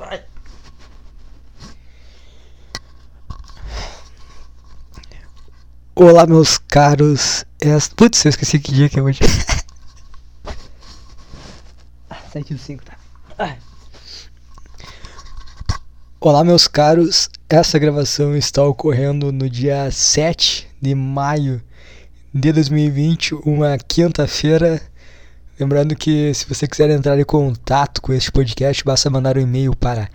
Ai. Olá, meus caros. É... Putz, eu esqueci que dia que é hoje. 7 do 5, tá. Ai. Olá, meus caros. Essa gravação está ocorrendo no dia 7 de maio de 2020, uma quinta-feira. Lembrando que se você quiser entrar em contato com este podcast, basta mandar um e-mail para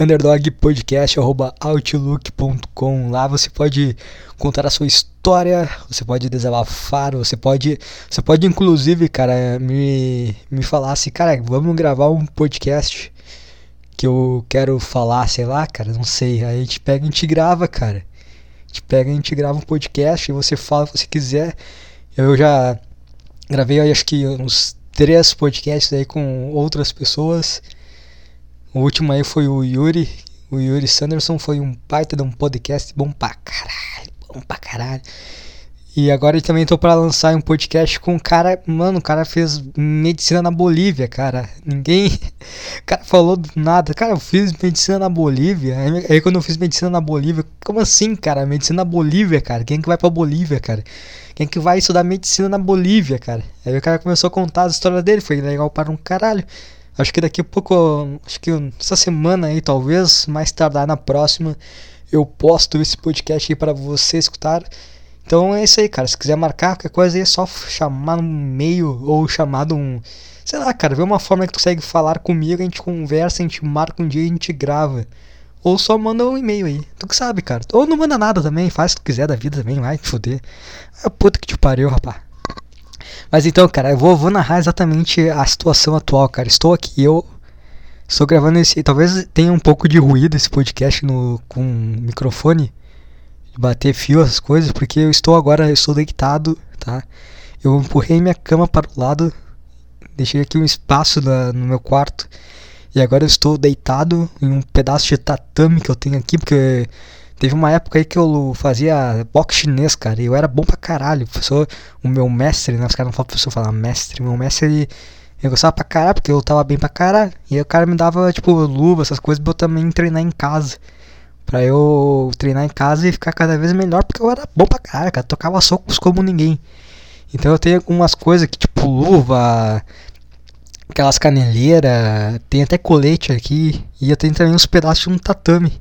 underdogpodcast.outlook.com. Lá você pode contar a sua história, você pode desabafar, você pode, você pode inclusive, cara, me, me falar assim, cara, vamos gravar um podcast que eu quero falar, sei lá, cara, não sei. Aí a gente pega e a gente grava, cara. A gente pega e a gente grava um podcast e você fala que você quiser. Eu já gravei, acho que uns três podcasts aí com outras pessoas. O último aí foi o Yuri. O Yuri Sanderson foi um baita de um podcast bom pra caralho. Bom pra caralho. E agora eu também tô para lançar um podcast com um cara, mano, o cara fez medicina na Bolívia, cara. Ninguém, o cara falou do nada. Cara, eu fiz medicina na Bolívia. Aí, quando eu fiz medicina na Bolívia, como assim, cara? Medicina na Bolívia, cara. Quem é que vai para Bolívia, cara? Quem é que vai estudar medicina na Bolívia, cara? Aí o cara começou a contar a história dele, foi legal para um caralho. Acho que daqui a pouco, acho que essa semana aí, talvez, mais tardar na próxima, eu posto esse podcast aí para você escutar. Então é isso aí, cara. Se quiser marcar qualquer coisa aí, é só chamar no meio ou chamar um. Sei lá, cara, vê uma forma que tu consegue falar comigo, a gente conversa, a gente marca um dia e a gente grava. Ou só manda um e-mail aí. Tu que sabe, cara. Ou não manda nada também, faz o que tu quiser da vida também, vai foder. É puta que te pariu, rapaz. Mas então, cara, eu vou, vou narrar exatamente a situação atual, cara. Estou aqui, eu estou gravando esse. Talvez tenha um pouco de ruído esse podcast no, com microfone bater fio, essas coisas, porque eu estou agora, eu estou deitado, tá? Eu empurrei minha cama para o lado, deixei aqui um espaço na, no meu quarto, e agora eu estou deitado em um pedaço de tatame que eu tenho aqui, porque teve uma época aí que eu fazia boxe chinês, cara, e eu era bom pra caralho. O professor, o meu mestre, né? Os caras não falam professor falar mestre, meu mestre ele. Eu gostava pra caralho, porque eu tava bem pra caralho. E aí o cara me dava, tipo, luva, essas coisas pra eu também treinar em casa. Pra eu treinar em casa e ficar cada vez melhor, porque eu era bom pra caralho, cara. Tocava socos como ninguém. Então eu tenho algumas coisas que, tipo, luva, aquelas caneleiras, tem até colete aqui. E eu tenho também uns pedaços de um tatame.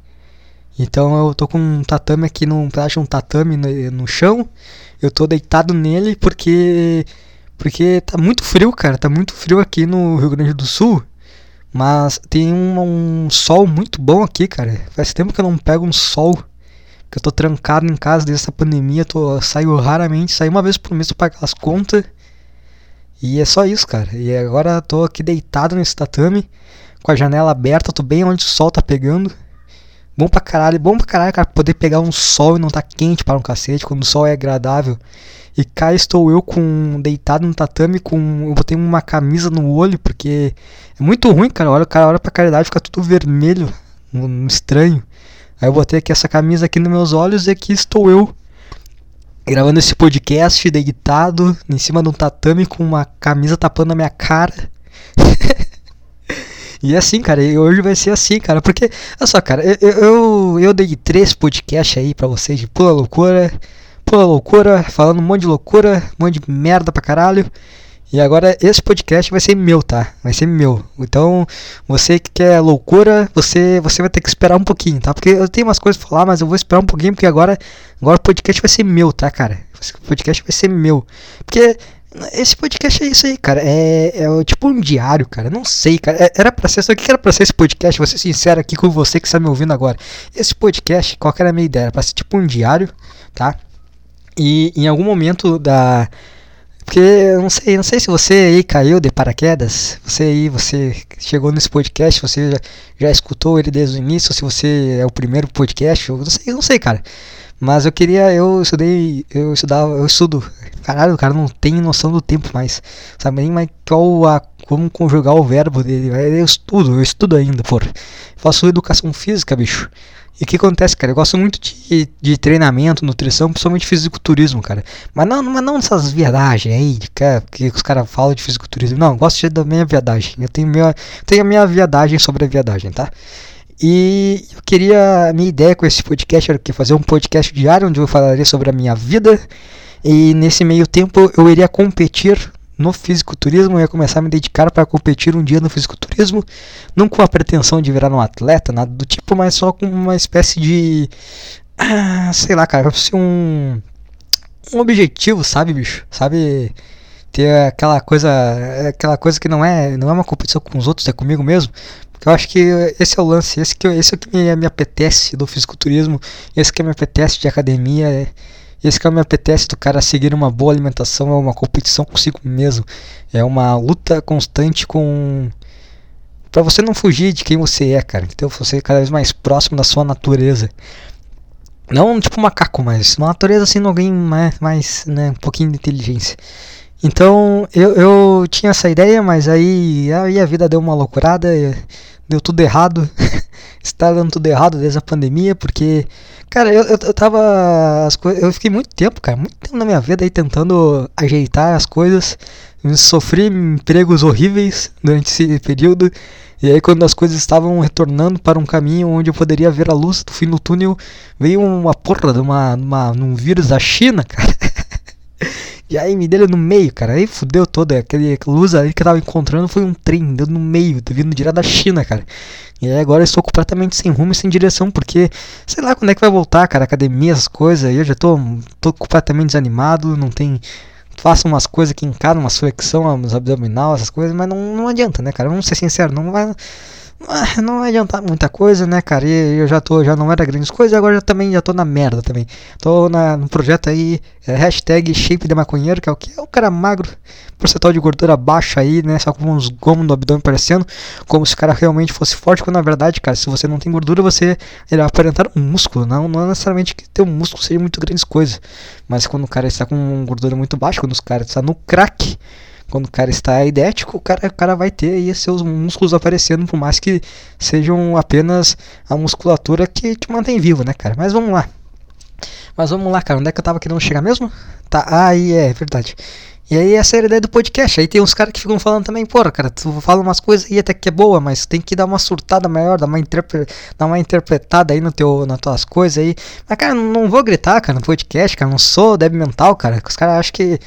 Então eu tô com um tatame aqui, num pedaço de um tatame no, no chão. Eu tô deitado nele porque. Porque tá muito frio, cara. Tá muito frio aqui no Rio Grande do Sul. Mas tem um, um, sol muito bom aqui, cara. Faz tempo que eu não pego um sol. Que eu tô trancado em casa desde essa pandemia. Tô, saio raramente, saio uma vez por mês pra pagar as contas. E é só isso, cara. E agora tô aqui deitado nesse tatame. Com a janela aberta, tô bem onde o sol tá pegando. Bom pra caralho, bom pra caralho, cara, poder pegar um sol e não tá quente para um cacete, quando o sol é agradável. E cá estou eu com deitado no tatame com eu botei uma camisa no olho porque é muito ruim, cara. Olha, o cara olha pra caridade fica tudo vermelho, um, estranho. Aí eu botei aqui essa camisa aqui nos meus olhos e aqui estou eu gravando esse podcast deitado em cima de um tatame com uma camisa tapando a minha cara. E é assim, cara, e hoje vai ser assim, cara, porque, olha só, cara, eu, eu, eu dei três podcasts aí pra vocês de pula loucura, pula loucura, falando um monte de loucura, um monte de merda pra caralho. E agora esse podcast vai ser meu, tá? Vai ser meu. Então, você que quer loucura, você você vai ter que esperar um pouquinho, tá? Porque eu tenho umas coisas pra falar, mas eu vou esperar um pouquinho porque agora agora o podcast vai ser meu, tá, cara? O podcast vai ser meu. Porque esse podcast é isso aí, cara. É, é tipo um diário, cara. Não sei, cara. É, era pra ser. O que era pra ser esse podcast? Vou ser sincero aqui com você que está me ouvindo agora. Esse podcast, qual que era a minha ideia? Era pra ser tipo um diário, tá? E em algum momento da. Porque eu não sei, não sei se você aí caiu de paraquedas. Você aí, você chegou nesse podcast, você já, já escutou ele desde o início, se você é o primeiro podcast, eu não sei, eu não sei, cara. Mas eu queria, eu estudei, eu estudava, eu estudo. Caralho, o cara não tem noção do tempo mais. Sabe nem mais qual a, como conjugar o verbo dele. Eu estudo, eu estudo ainda, por. Faço educação física, bicho. E o que acontece, cara? Eu gosto muito de, de treinamento, nutrição, principalmente fisiculturismo, cara. Mas não, mas não essas viadagens aí, de que, que os caras falam de fisiculturismo. Não, eu gosto da minha viadagem. Eu tenho, minha, tenho a minha viadagem sobre a viadagem, tá? E eu queria. A minha ideia com esse podcast era que fazer um podcast diário onde eu falaria sobre a minha vida. E nesse meio tempo eu iria competir no fisiculturismo, eu ia começar a me dedicar para competir um dia no fisiculturismo, não com a pretensão de virar um atleta, nada do tipo, mas só com uma espécie de. Ah, sei lá, cara, ser um. Um objetivo, sabe, bicho? Sabe? Ter aquela coisa. Aquela coisa que não é, não é uma competição com os outros, é comigo mesmo. Eu acho que esse é o lance, esse, que, esse é que me, me apetece do fisiculturismo, esse que me apetece de academia. É, esse que me apetece do cara seguir uma boa alimentação é uma competição consigo mesmo. É uma luta constante com. Pra você não fugir de quem você é, cara. Então você é cada vez mais próximo da sua natureza. Não tipo macaco, mas uma natureza assim, alguém mais, mais né, um pouquinho de inteligência. Então eu, eu tinha essa ideia, mas aí, aí a vida deu uma loucurada, deu tudo errado. Está dando tudo errado desde a pandemia, porque Cara, eu, eu, eu tava. As Eu fiquei muito tempo, cara, muito tempo na minha vida aí tentando ajeitar as coisas. Sofri empregos horríveis durante esse período. E aí, quando as coisas estavam retornando para um caminho onde eu poderia ver a luz do fim do túnel, veio uma porra de uma, uma, um vírus da China, cara. E aí me deu no meio, cara. Aí fudeu toda. Aquele luz ali que eu tava encontrando foi um trem, deu no meio, vindo direto da China, cara. E aí agora eu estou completamente sem rumo e sem direção, porque sei lá quando é que vai voltar, cara. Academia, essas coisas. E eu já tô, tô completamente desanimado, não tem. Faço umas coisas aqui em casa, uma flexão, umas abdominal, essas coisas, mas não, não adianta, né, cara? Vamos ser sinceros, não vai ah, não vai adiantar muita coisa, né, cara? E eu já tô, já não era grandes coisas, agora já também já tô na merda também. Tô na, no projeto aí, é, hashtag shape de maconheiro, que é o que? É o cara magro, percentual de gordura baixa aí, né? Só com uns gomos no abdômen parecendo, como se o cara realmente fosse forte, quando na verdade, cara, se você não tem gordura, você vai aparentar um músculo. Não, não é necessariamente que ter um músculo seja muito grandes coisas. Mas quando o cara está com gordura muito baixa, quando o cara está no crack quando o cara está idético, o cara, o cara vai ter aí seus músculos aparecendo, por mais que sejam apenas a musculatura que te mantém vivo, né, cara? Mas vamos lá. Mas vamos lá, cara. Onde é que eu tava querendo chegar mesmo? Tá, aí é, é verdade. E aí essa é a ideia do podcast. Aí tem uns caras que ficam falando também, porra, cara, tu fala umas coisas aí até que é boa, mas tem que dar uma surtada maior, dar uma, interpre dar uma interpretada aí no teu, nas tuas coisas aí. Mas, cara, não vou gritar, cara, no podcast, cara, não sou débil mental, cara. Os caras acham que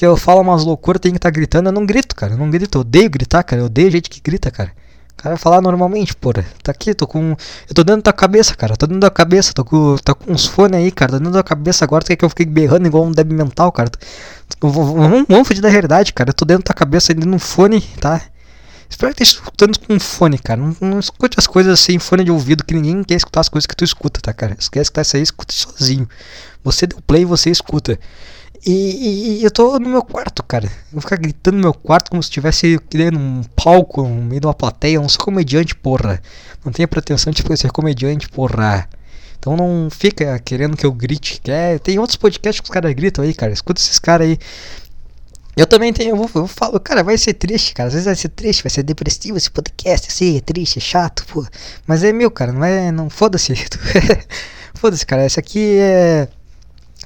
que eu falo umas loucuras, tem que estar tá gritando, eu não grito, cara. Eu não grito, eu odeio gritar, cara. Eu odeio gente que grita, cara. O cara falar normalmente, porra. Tá aqui, tô com. Eu tô dentro da cabeça, cara. Tô dentro da cabeça, tô com, tô com uns fones aí, cara. Tô dentro da cabeça agora. Tu quer que eu fique berrando igual um débil mental, cara? Vamos, vamos fugir da realidade, cara. Eu tô dentro da cabeça dentro de um fone, tá? Espero que esteja escutando com fone, cara. Não, não, escute as coisas sem fone de ouvido, que ninguém quer escutar as coisas que tu escuta, tá, cara? Se quer escutar isso aí, escuta sozinho. Você deu play você escuta. E, e, eu tô no meu quarto, cara. Eu vou ficar gritando no meu quarto como se estivesse querendo um palco, no meio de uma plateia. Eu não sou comediante, porra. Não tenho pretensão de ser comediante, porra. Então não fica querendo que eu grite. Quer? Tem outros podcasts que os caras gritam aí, cara. Escuta esses caras aí. Eu também tenho, eu, vou, eu falo, cara, vai ser triste, cara. Às vezes vai ser triste, vai ser depressivo esse podcast, assim, é triste, é chato, pô. Mas é meu, cara, não é. Não foda-se. foda-se, cara. Esse aqui é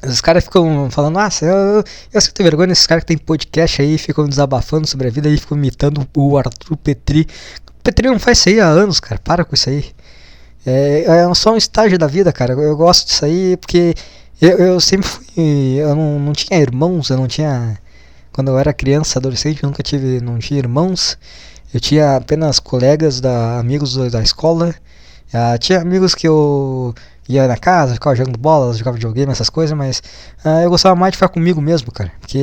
os caras ficam falando, nossa, eu, eu sinto vergonha desses caras que tem podcast aí, ficam desabafando sobre a vida e ficam imitando o Arthur Petri. O Petri não faz isso aí há anos, cara, para com isso aí. É, é só um estágio da vida, cara. Eu gosto disso aí porque eu, eu sempre fui. Eu não, não tinha irmãos, eu não tinha. Quando eu era criança, adolescente, eu nunca tive. Não tinha irmãos. Eu tinha apenas colegas, da, amigos da escola. Uh, tinha amigos que eu ia na casa, ficava jogando bola, jogava videogame, essas coisas, mas uh, eu gostava mais de ficar comigo mesmo, cara. Porque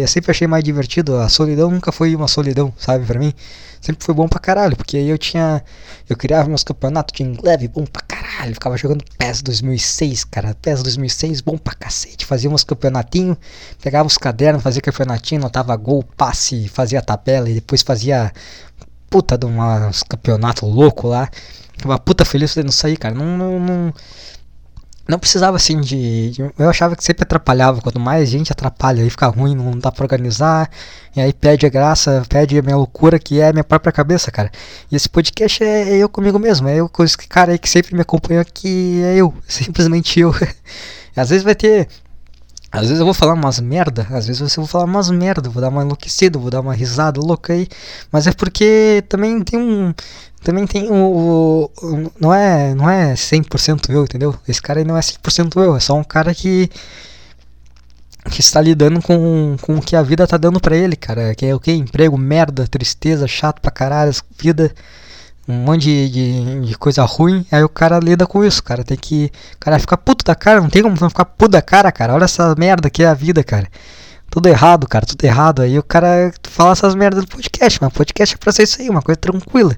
eu sempre achei mais divertido. A solidão nunca foi uma solidão, sabe, pra mim. Sempre foi bom pra caralho, porque aí eu tinha. Eu criava meus campeonatos de inglês, bom pra caralho. Ficava jogando PES 2006, cara. PES 2006, bom pra cacete. Fazia uns campeonatinhos, pegava os cadernos, fazia campeonatinho, notava gol, passe, fazia tabela e depois fazia puta de uns campeonato louco lá. Uma puta feliz de não sair, cara. Não, não, não, não precisava assim de, de, Eu achava que sempre atrapalhava. Quanto mais gente atrapalha, aí fica ruim, não dá pra organizar. E aí perde a graça, perde a minha loucura, que é a minha própria cabeça, cara. E esse podcast é, é eu comigo mesmo. É eu com esse cara aí que sempre me acompanha aqui. É eu, simplesmente eu. Às vezes vai ter. Às vezes eu vou falar umas merda, às vezes eu vou falar umas merda, vou dar uma enlouquecida, vou dar uma risada louca aí, mas é porque também tem um também tem o, não é não é 100% eu, entendeu? Esse cara aí não é 100% eu, é só um cara que que está lidando com, com o que a vida tá dando para ele, cara, que é o que emprego, merda, tristeza, chato pra caralho, vida um monte de, de, de, coisa ruim, aí o cara lida com isso, cara. Tem que. O cara fica puto da cara, não tem como não ficar puto da cara, cara. Olha essa merda que é a vida, cara. Tudo errado, cara, tudo errado. Aí o cara fala essas merdas no podcast, mas podcast é pra ser isso aí, uma coisa tranquila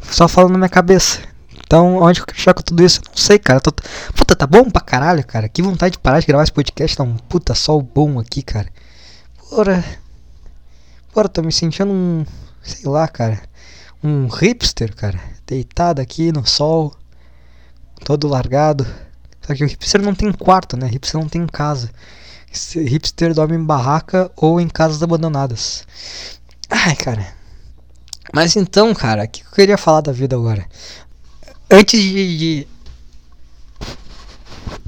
só falando na minha cabeça. Então, onde eu quero tudo isso? Não sei, cara. Tô... Puta, tá bom pra caralho, cara. Que vontade de parar de gravar esse podcast. Tá um puta sol bom aqui, cara. Porra. Porra, tô me sentindo um. Sei lá, cara. Um hipster, cara. Deitado aqui no sol. Todo largado. Só que o hipster não tem quarto, né? Hipster não tem casa. Hipster dorme em barraca ou em casas abandonadas. Ai, cara. Mas então, cara, o que eu queria falar da vida agora? Antes de, de,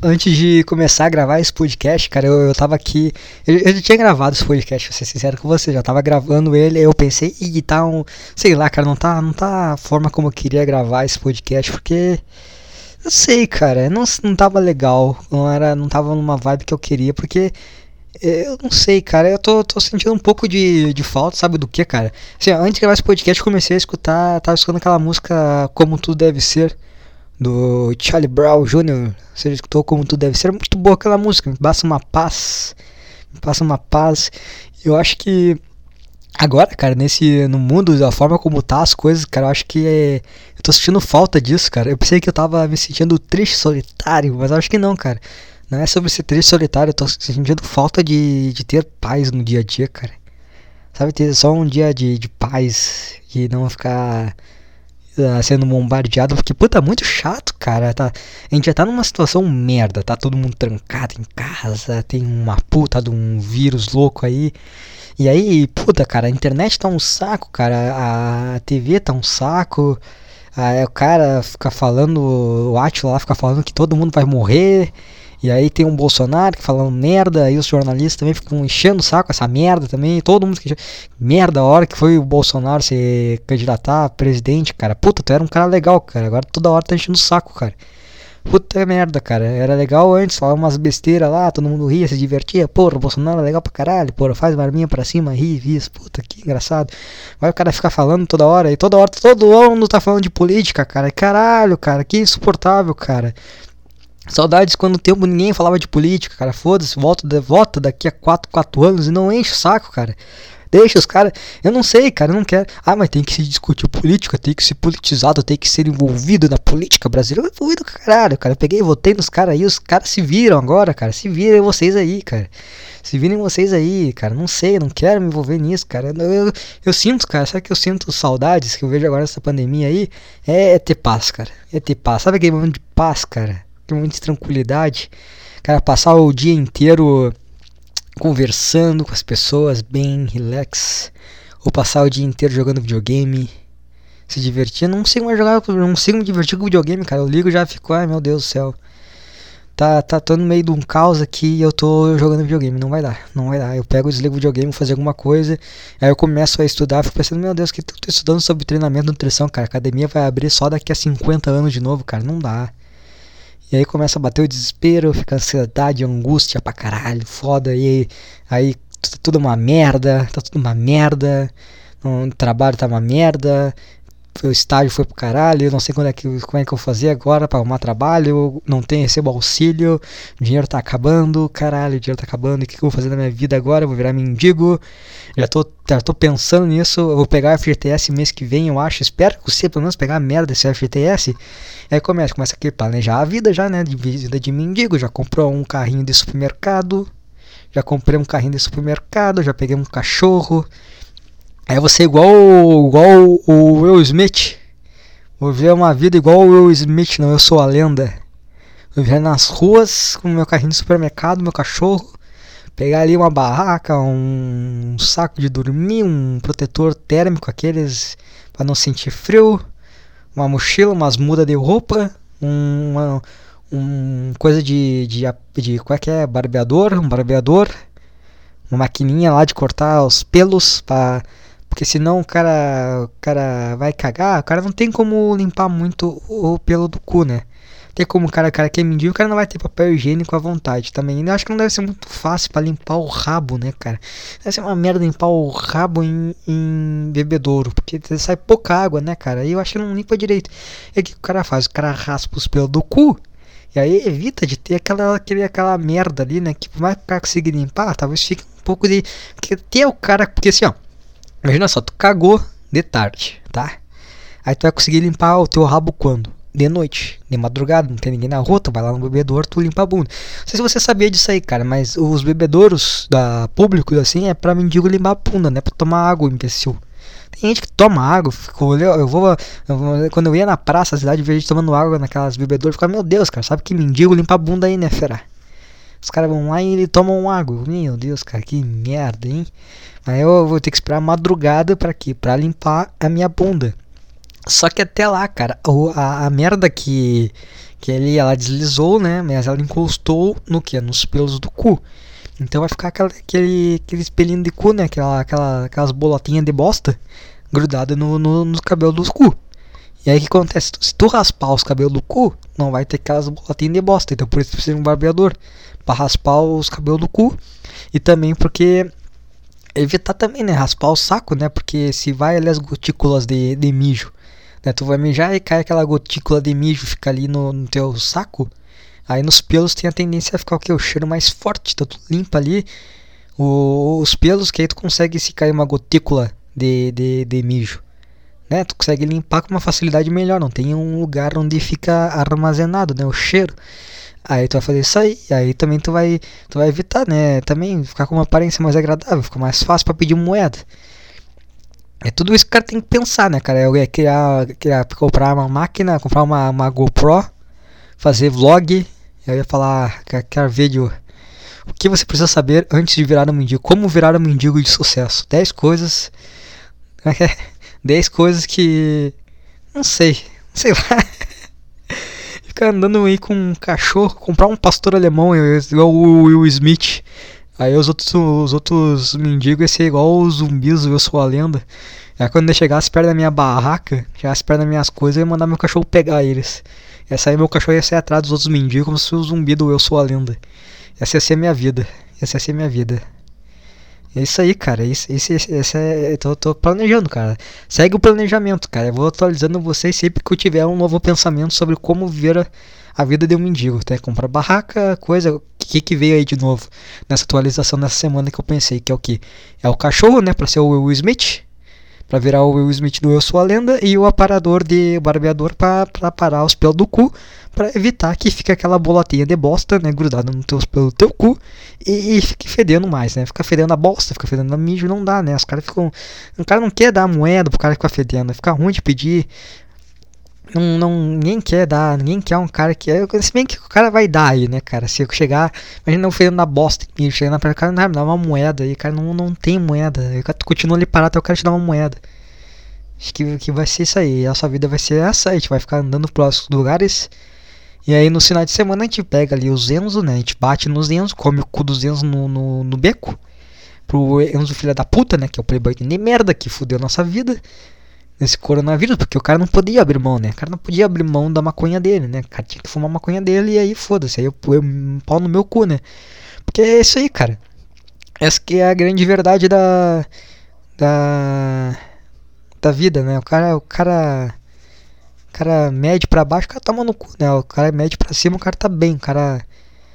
Antes de começar a gravar esse podcast, cara, eu, eu tava aqui. Eu, eu tinha gravado esse podcast, vou ser sincero com você, já tava gravando ele, aí eu pensei, ih, tá um. Sei lá, cara, não tá, não tá a forma como eu queria gravar esse podcast, porque. Eu sei, cara, não, não tava legal, não, era, não tava numa vibe que eu queria, porque eu não sei, cara. Eu tô, tô sentindo um pouco de, de falta, sabe do que, cara? Assim, antes de gravar esse podcast, comecei a escutar. Tava escutando aquela música Como Tudo Deve Ser, do Charlie Brown Jr. Você escutou Como Tudo Deve Ser? Muito boa aquela música, me passa uma paz. Me passa uma paz. Eu acho que. Agora, cara, nesse no mundo, da forma como tá as coisas, cara, eu acho que é, eu tô sentindo falta disso, cara. Eu pensei que eu tava me sentindo triste, solitário, mas acho que não, cara. Não é sobre ser triste solitário, eu tô sentindo falta de, de ter paz no dia a dia, cara. Sabe, ter só um dia de, de paz e não ficar uh, sendo bombardeado, porque, puta, é muito chato, cara. Tá, a gente já tá numa situação merda, tá todo mundo trancado em casa, tem uma puta de um vírus louco aí. E aí, puta, cara, a internet tá um saco, cara, a TV tá um saco. Aí o cara fica falando, o Atila lá fica falando que todo mundo vai morrer. E aí tem um Bolsonaro que falando merda, aí os jornalistas também ficam enchendo o saco essa merda também. Todo mundo que merda a hora que foi o Bolsonaro se candidatar a presidente, cara. Puta, tu era um cara legal, cara. Agora toda hora tá enchendo o saco, cara. Puta merda, cara. Era legal antes, falava umas besteiras lá, todo mundo ria, se divertia. Porra, o Bolsonaro é legal pra caralho. Porra, faz barminha pra cima, ri, ri. Puta, que engraçado. Vai o cara ficar falando toda hora, e toda hora, todo mundo tá falando de política, cara. Caralho, cara, que insuportável, cara. Saudades quando o tempo ninguém falava de política, cara. Foda-se, volta, volta daqui a 4, 4 anos e não enche o saco, cara. Deixa os caras. Eu não sei, cara, eu não quero. Ah, mas tem que se discutir política, tem que ser politizado, tem que ser envolvido na política brasileira. Envolvido caralho, cara. Eu peguei, votei nos caras aí, os caras se viram agora, cara. Se virem vocês aí, cara. Se virem vocês aí, cara. Não sei, não quero me envolver nisso, cara. Eu, eu, eu sinto, cara, sabe que eu sinto saudades que eu vejo agora nessa pandemia aí? É, é ter paz, cara. É ter paz. Sabe aquele momento de paz, cara? Momento de tranquilidade. Cara, passar o dia inteiro conversando com as pessoas, bem relax. Ou passar o dia inteiro jogando videogame, se divertir. Não sei mais jogar, não consigo me divertir com videogame, cara. Eu ligo e já fico, ai meu Deus do céu. Tá, tá, tô no meio de um caos aqui e eu tô jogando videogame. Não vai dar, não vai dar. Eu pego, desligo o videogame, fazer alguma coisa. Aí eu começo a estudar, fico pensando, meu Deus, que tô estudando sobre treinamento e nutrição, cara. A academia vai abrir só daqui a 50 anos de novo, cara. Não dá. E aí começa a bater o desespero, fica ansiedade, angústia pra caralho, foda. E aí, tá tudo uma merda, tá tudo uma merda. O trabalho tá uma merda o estágio foi pro caralho, eu não sei quando é que, como é que eu vou fazer agora para arrumar trabalho, não tenho, recebo auxílio, o dinheiro tá acabando, caralho, o dinheiro tá acabando, o que, que eu vou fazer na minha vida agora? Eu vou virar mendigo, já tô, já tô pensando nisso, eu vou pegar a FGTS mês que vem, eu acho, espero que você pelo menos pegar a merda desse FGTS, aí começa, começa aqui planejar a vida já, né, de vida de mendigo, já comprou um carrinho de supermercado, já comprei um carrinho de supermercado, já peguei um cachorro, Aí você é igual, igual o Will Smith. Vou ver uma vida igual o Will Smith, não, eu sou a lenda. viver nas ruas com meu carrinho de supermercado, meu cachorro, pegar ali uma barraca, um saco de dormir, um protetor térmico, aqueles para não sentir frio, uma mochila, umas mudas de roupa, uma um coisa de, de, de qual é que é, barbeador, um barbeador, uma maquininha lá de cortar os pelos para porque senão o cara, o cara vai cagar, o cara não tem como limpar muito o pelo do cu, né? Tem como o cara, cara que é mendigo, o cara não vai ter papel higiênico à vontade também. Eu acho que não deve ser muito fácil para limpar o rabo, né, cara? Deve ser uma merda limpar o rabo em, em bebedouro, porque sai pouca água, né, cara? E eu acho que não limpa direito. E o que o cara faz? O cara raspa os pelos do cu e aí evita de ter aquela, aquele, aquela merda ali, né? Que por mais que o cara consiga limpar, talvez fique um pouco de. Porque ter o cara. Porque assim, ó. Imagina só, tu cagou de tarde, tá? Aí tu vai conseguir limpar o teu rabo quando? De noite, de madrugada, não tem ninguém na rua, tu vai lá no bebedouro, tu limpa a bunda. Não sei se você sabia disso aí, cara, mas os bebedouros da público, assim, é pra mendigo limpar a bunda, né? Pra tomar água, imbecil. Tem gente que toma água, ficou, eu, vou, eu vou, quando eu ia na praça, a cidade, vejo gente tomando água naquelas bebedouras, ficava, meu Deus, cara, sabe que mendigo limpa a bunda aí, né, fera? Os caras vão lá e ele tomam água. Meu Deus, cara, que merda, hein? Aí eu vou ter que esperar a madrugada para quê? Para limpar a minha bunda. Só que até lá, cara, a, a merda que que ele ela deslizou, né? Mas ela encostou no que? Nos pelos do cu. Então vai ficar aquela, aquele, aquele espelhinho de cu, né? Aquela, aquela, aquelas bolotinhas de bosta grudada no, no, nos cabelos do cu. E aí o que acontece? Se tu raspar os cabelos do cu, não vai ter aquelas bolotinhas de bosta. Então por isso precisa de um barbeador para raspar os cabelos do cu. E também porque evitar também, né? Raspar o saco, né? Porque se vai ali as gotículas de, de mijo, né? Tu vai mijar e cai aquela gotícula de mijo, fica ali no, no teu saco. Aí nos pelos tem a tendência a ficar o que? O cheiro mais forte. Então tu limpa ali o, os pelos, que aí tu consegue se cair uma gotícula de, de, de mijo. Né? Tu consegue limpar com uma facilidade melhor. Não tem um lugar onde fica armazenado né? o cheiro. Aí tu vai fazer isso aí, aí também tu vai, tu vai evitar, né? Também ficar com uma aparência mais agradável, fica mais fácil para pedir moeda. É tudo isso que o cara tem que pensar, né, cara? Eu ia criar, criar comprar uma máquina, comprar uma, uma GoPro, fazer vlog, eu ia falar, quero vídeo. O que você precisa saber antes de virar um mendigo? Como virar um mendigo de sucesso? 10 coisas. 10 coisas que. Não sei. Sei lá. Ficar andando aí com um cachorro, comprar um pastor alemão igual o Will Smith. Aí os outros, os outros mendigos ia ser igual os zumbis, eu sou a lenda. Aí quando ele chegasse perto da minha barraca, chegasse perto das minhas coisas, eu ia mandar meu cachorro pegar eles. Essa aí meu cachorro ia sair atrás dos outros mendigos como se fosse o zumbi do Eu Sou a Lenda. Essa ia ser a minha vida. Essa ia ser a minha vida. É isso aí, cara. Isso, isso, isso é, tô, tô planejando, cara. Segue o planejamento, cara. Eu vou atualizando vocês sempre que eu tiver um novo pensamento sobre como viver a, a vida de um mendigo. Tá? Comprar barraca, coisa. O que, que veio aí de novo nessa atualização dessa semana que eu pensei? Que é o que? É o cachorro, né? Pra ser o Will Smith para virar o Will Smith do Eu Sou a Lenda e o aparador de barbeador para parar os pelos do cu, para evitar que fique aquela bolotinha de bosta, né, grudada no teu, pelo teu cu e, e, fique fedendo mais, né? Fica fedendo a bosta, fica fedendo a mijo, não dá, né? Os caras ficam, o cara não quer dar moeda pro cara ficar fedendo, fica ruim de pedir. Não, não, ninguém quer dar, ninguém quer um cara que. Se bem que o cara vai dar aí, né, cara? Se eu chegar, imagina eu fedendo na bosta, chegando na perna, o cara não dá uma moeda aí, cara não, não tem moeda. Cara continua ali parado até o cara te dar uma moeda. Acho que, que vai ser isso aí. A sua vida vai ser essa, a gente vai ficar andando pelos lugares. E aí no final de semana a gente pega ali os Enzo, né? A gente bate nos Enzo, come o cu dos Enzo no, no, no beco. Pro Enzo filha da puta, né? Que é o playboy de merda que fudeu nossa vida nesse coronavírus, porque o cara não podia abrir mão, né? O cara não podia abrir mão da maconha dele, né? O cara tinha que fumar a maconha dele e aí foda-se, aí eu, eu um pau no meu cu, né? Porque é isso aí, cara. Essa que é a grande verdade da da da vida, né? O cara, o cara cara mede para baixo, o cara toma no cu, né? O cara mede para cima, o cara tá bem, o cara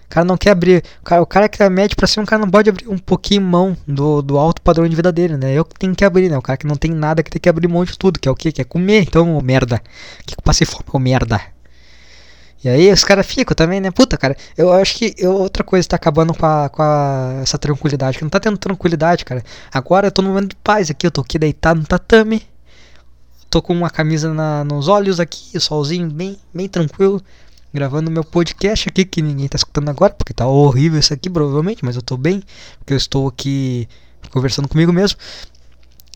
o cara não quer abrir. O cara, o cara que é médio pra cima, o cara não pode abrir um pouquinho mão do, do alto padrão de vida dele, né? Eu que tenho que abrir, né? O cara que não tem nada que tem que abrir mão de tudo, que é o que? Que é comer. Então, merda. Que passei fome, ô merda. E aí os caras ficam também, né? Puta, cara, eu acho que eu, outra coisa tá acabando com, a, com a, essa tranquilidade, que não tá tendo tranquilidade, cara. Agora eu tô no momento de paz aqui, eu tô aqui deitado no tatame. Tô com uma camisa na, nos olhos aqui, solzinho bem, bem tranquilo gravando meu podcast aqui, que ninguém tá escutando agora, porque tá horrível isso aqui, provavelmente, mas eu tô bem, porque eu estou aqui conversando comigo mesmo.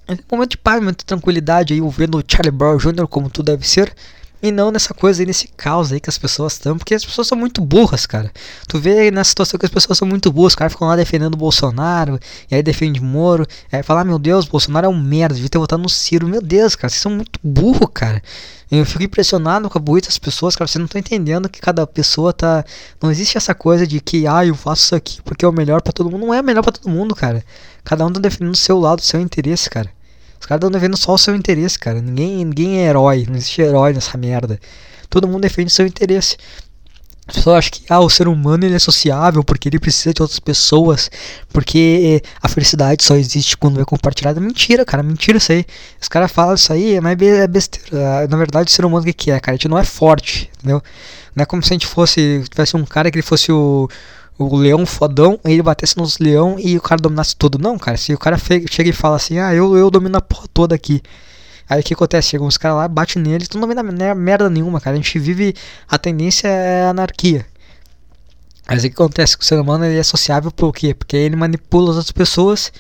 É momento de paz, momento de tranquilidade aí, vendo o Charlie Brown Jr. como tudo deve ser. E não nessa coisa aí, nesse caos aí que as pessoas estão, porque as pessoas são muito burras, cara. Tu vê na situação que as pessoas são muito burras, os caras ficam lá defendendo o Bolsonaro, e aí defende Moro, e aí fala, ah, meu Deus, Bolsonaro é um merda, devia ter votado no Ciro. Meu Deus, cara, vocês são muito burros, cara. Eu fico impressionado com a burrice das pessoas, cara. Você não tá entendendo que cada pessoa tá. Não existe essa coisa de que, ah, eu faço isso aqui porque é o melhor para todo mundo. Não é o melhor para todo mundo, cara. Cada um tá defendendo o seu lado, o seu interesse, cara. Os caras estão defendendo só o seu interesse, cara. Ninguém, ninguém é herói. Não existe herói nessa merda. Todo mundo defende o seu interesse. As pessoas acham que ah, o ser humano ele é sociável porque ele precisa de outras pessoas, porque a felicidade só existe quando é compartilhada. Mentira, cara, mentira isso aí. Os caras falam isso aí, mas é besteira. Na verdade, o ser humano o que, que é, cara? A gente não é forte, entendeu? Não é como se a gente fosse, tivesse um cara que ele fosse o, o leão fodão, ele batesse nos leão e o cara dominasse tudo. Não, cara, se o cara chega e fala assim, ah, eu, eu domino a porra toda aqui. Aí o que acontece? Chegam os caras lá, bate neles, não domina merda nenhuma, cara. A gente vive, a tendência é anarquia. Mas o que acontece? O ser humano ele é sociável por quê? Porque ele manipula as outras pessoas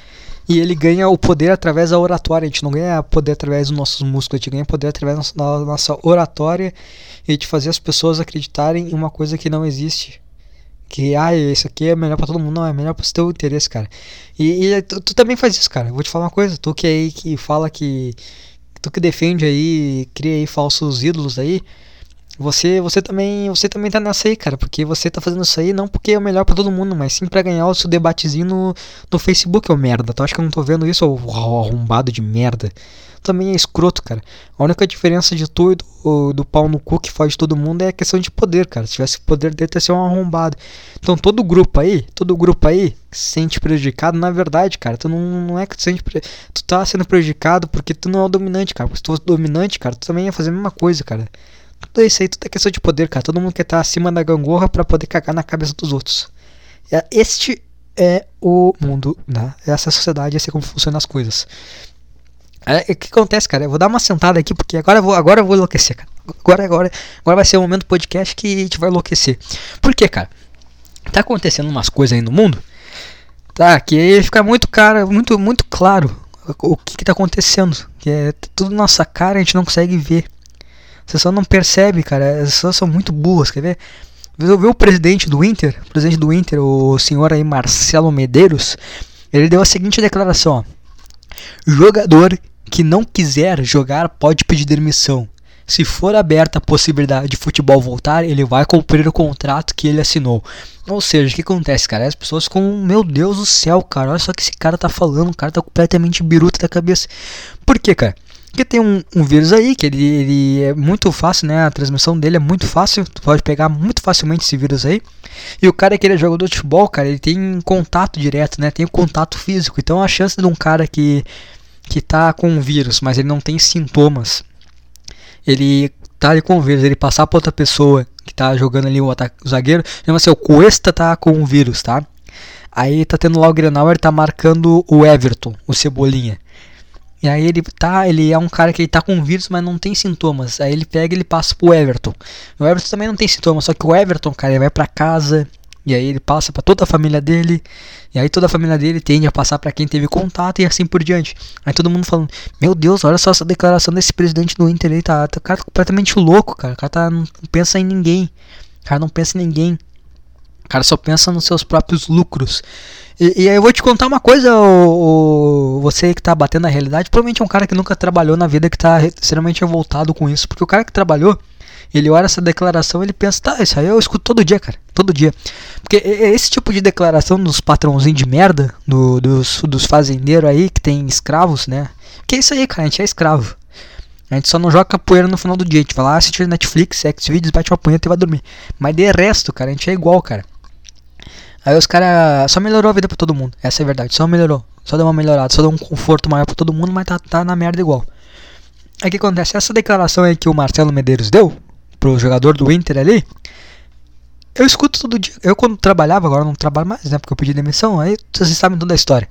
e ele ganha o poder através da oratória. A gente não ganha poder através dos nossos músculos, a gente ganha poder através da nossa oratória e de fazer as pessoas acreditarem em uma coisa que não existe que ah, isso aqui é melhor para todo mundo, não, é melhor pro seu interesse, cara. E, e tu, tu, também faz isso, cara. vou te falar uma coisa, tu que aí que fala que tu que defende aí, cria aí falsos ídolos aí, você você também, você também tá nessa aí, cara, porque você tá fazendo isso aí não porque é o melhor para todo mundo, mas sim para ganhar o seu debatezinho no, no Facebook, ô merda. Tu acha que eu não tô vendo isso, ô arrombado de merda? Também é escroto, cara. A única diferença de tu e do, do pau no cu que faz todo mundo é a questão de poder, cara. Se tivesse poder dele, ia ser um arrombado. Então todo grupo aí, todo grupo aí se sente prejudicado, na verdade, cara, tu não, não é que tu sente. Tu tá sendo prejudicado porque tu não é o dominante, cara. Porque se tu fosse dominante, cara, tu também ia fazer a mesma coisa, cara. Tudo isso aí, tudo é questão de poder, cara. Todo mundo quer estar acima da gangorra para poder cagar na cabeça dos outros. É, este é o mundo, né? Essa é a sociedade, essa é como funcionam as coisas. É, o que acontece, cara? Eu vou dar uma sentada aqui, porque agora eu vou, agora eu vou enlouquecer, cara. Agora, agora, agora vai ser o momento do podcast que a gente vai enlouquecer. Por quê, cara? Tá acontecendo umas coisas aí no mundo, tá? Que fica muito, cara, muito, muito claro o que, que tá acontecendo. Que é tudo na nossa cara, a gente não consegue ver. Você só não percebe, cara. As pessoas são muito burras, quer ver? Eu vi o presidente do Inter, o presidente do Inter, o senhor aí Marcelo Medeiros, ele deu a seguinte declaração, ó. Jogador que não quiser jogar pode pedir demissão. Se for aberta a possibilidade de futebol voltar, ele vai cumprir o contrato que ele assinou. Ou seja, o que acontece, cara? As pessoas com, meu Deus do céu, cara, olha só que esse cara tá falando, o cara tá completamente biruta da cabeça. Por quê, cara? Porque tem um, um vírus aí que ele, ele, é muito fácil, né? A transmissão dele é muito fácil. Tu pode pegar muito facilmente esse vírus aí. E o cara que ele é jogador de futebol, cara, ele tem contato direto, né? Tem o contato físico. Então a chance de um cara que que tá com o vírus, mas ele não tem sintomas, ele tá ali com o vírus, ele passar para outra pessoa que tá jogando ali o, ataque, o zagueiro, chama assim, o Cuesta tá com o vírus, tá? Aí tá tendo lá o Grenal, ele tá marcando o Everton, o Cebolinha. E aí ele tá, ele é um cara que ele tá com vírus, mas não tem sintomas. Aí ele pega e ele passa pro Everton. O Everton também não tem sintomas, só que o Everton, cara, ele vai para casa, e aí ele passa para toda a família dele. E aí toda a família dele tende a passar para quem teve contato e assim por diante. Aí todo mundo falando: Meu Deus, olha só essa declaração desse presidente do Inter aí. Tá, tá, cara completamente louco, cara. O cara tá, não pensa em ninguém. O cara não pensa em ninguém. O cara só pensa nos seus próprios lucros. E, e aí eu vou te contar uma coisa, o, o, você que tá batendo na realidade, provavelmente é um cara que nunca trabalhou na vida que tá extremamente revoltado com isso. Porque o cara que trabalhou ele olha essa declaração ele pensa, tá, isso aí eu escuto todo dia, cara. Todo dia. Porque esse tipo de declaração dos patrãozinhos de merda, do, dos, dos fazendeiros aí que tem escravos, né? Que é isso aí, cara, a gente é escravo. A gente só não joga capoeira no final do dia. A gente vai lá, assistir Netflix, Xvideos, bate uma punheta e vai dormir. Mas de resto, cara, a gente é igual, cara. Aí os caras. Só melhorou a vida pra todo mundo. Essa é a verdade. Só melhorou. Só deu uma melhorada. Só deu um conforto maior pra todo mundo, mas tá, tá na merda igual. Aí o que acontece? Essa declaração aí que o Marcelo Medeiros deu, pro jogador do Inter ali, eu escuto todo dia. Eu quando trabalhava, agora não trabalho mais, né? Porque eu pedi demissão, aí vocês sabem toda a história.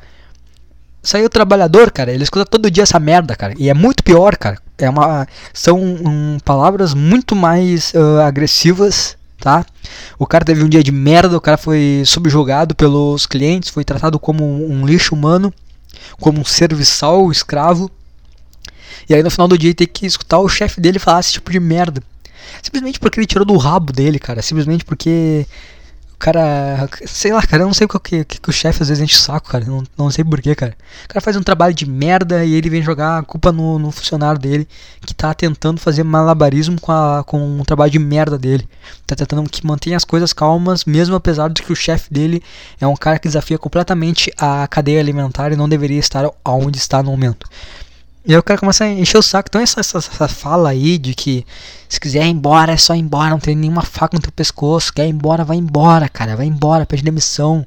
Saiu o trabalhador, cara, ele escuta todo dia essa merda, cara. E é muito pior, cara. É uma, são um, palavras muito mais uh, agressivas tá? O cara teve um dia de merda, o cara foi subjugado pelos clientes, foi tratado como um lixo humano, como um serviçal, escravo. E aí no final do dia tem que escutar o chefe dele falar esse tipo de merda. Simplesmente porque ele tirou do rabo dele, cara. Simplesmente porque cara. Sei lá, cara, eu não sei o que, que, que o chefe às vezes enche o saco, cara. Não, não sei porquê, cara. O cara faz um trabalho de merda e ele vem jogar a culpa no, no funcionário dele que tá tentando fazer malabarismo com, a, com o trabalho de merda dele. Tá tentando que mantenha as coisas calmas, mesmo apesar de que o chefe dele é um cara que desafia completamente a cadeia alimentar e não deveria estar onde está no momento. E aí o cara começa a encher o saco. Então essa, essa, essa, fala aí de que se quiser ir embora, é só ir embora, não tem nenhuma faca no teu pescoço. Quer ir embora, vai embora, cara. Vai embora, pede demissão.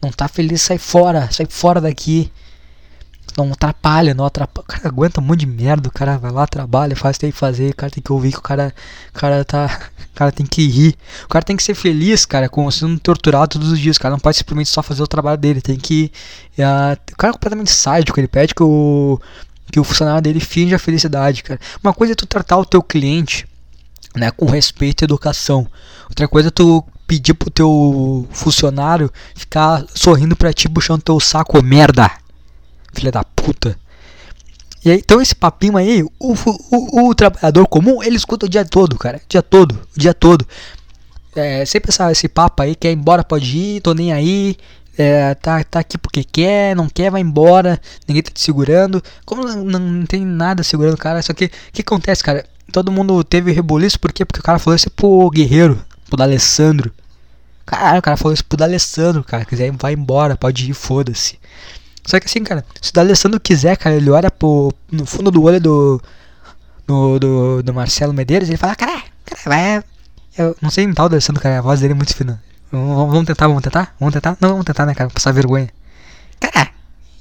Não tá feliz, sai fora, sai fora daqui. Não atrapalha, não atrapalha. O cara aguenta um monte de merda, o cara vai lá, trabalha, faz, tem que fazer, o cara tem que ouvir que o cara, o cara tá. O cara tem que rir. O cara tem que ser feliz, cara, com sendo torturado todos os dias. O cara não pode simplesmente só fazer o trabalho dele. Tem que. Uh, o cara é completamente sádico, ele pede que o que o funcionário dele finge a felicidade, cara. Uma coisa é tu tratar o teu cliente, né, com respeito e educação. Outra coisa é tu pedir pro teu funcionário ficar sorrindo pra ti, puxando teu saco, merda. Filha da puta. E aí, então esse papinho aí, o, o, o, trabalhador comum, ele escuta o dia todo, cara. O dia todo, o dia todo. É, sempre essa, esse papo aí, quer ir embora, pode ir, tô nem aí, é, tá, tá aqui porque quer, não quer, vai embora, ninguém tá te segurando. Como não, não tem nada segurando o cara, só que o que acontece, cara? Todo mundo teve reboliço, por quê? Porque o cara falou isso pro Guerreiro, pro D'Alessandro. Caralho, o cara falou isso pro D'Alessandro, cara. Quiser, vai embora, pode ir, foda-se. Só que assim, cara, se o D'Alessandro quiser, cara, ele olha pro, no fundo do olho do, do, do, do Marcelo Medeiros ele fala, cara, cara, vai. Eu não sei imitar o D'Alessandro, cara, a voz dele é muito fina. Vamos tentar, vamos tentar? Vamos tentar? Não, vamos tentar, né, cara? Passar vergonha. Cara,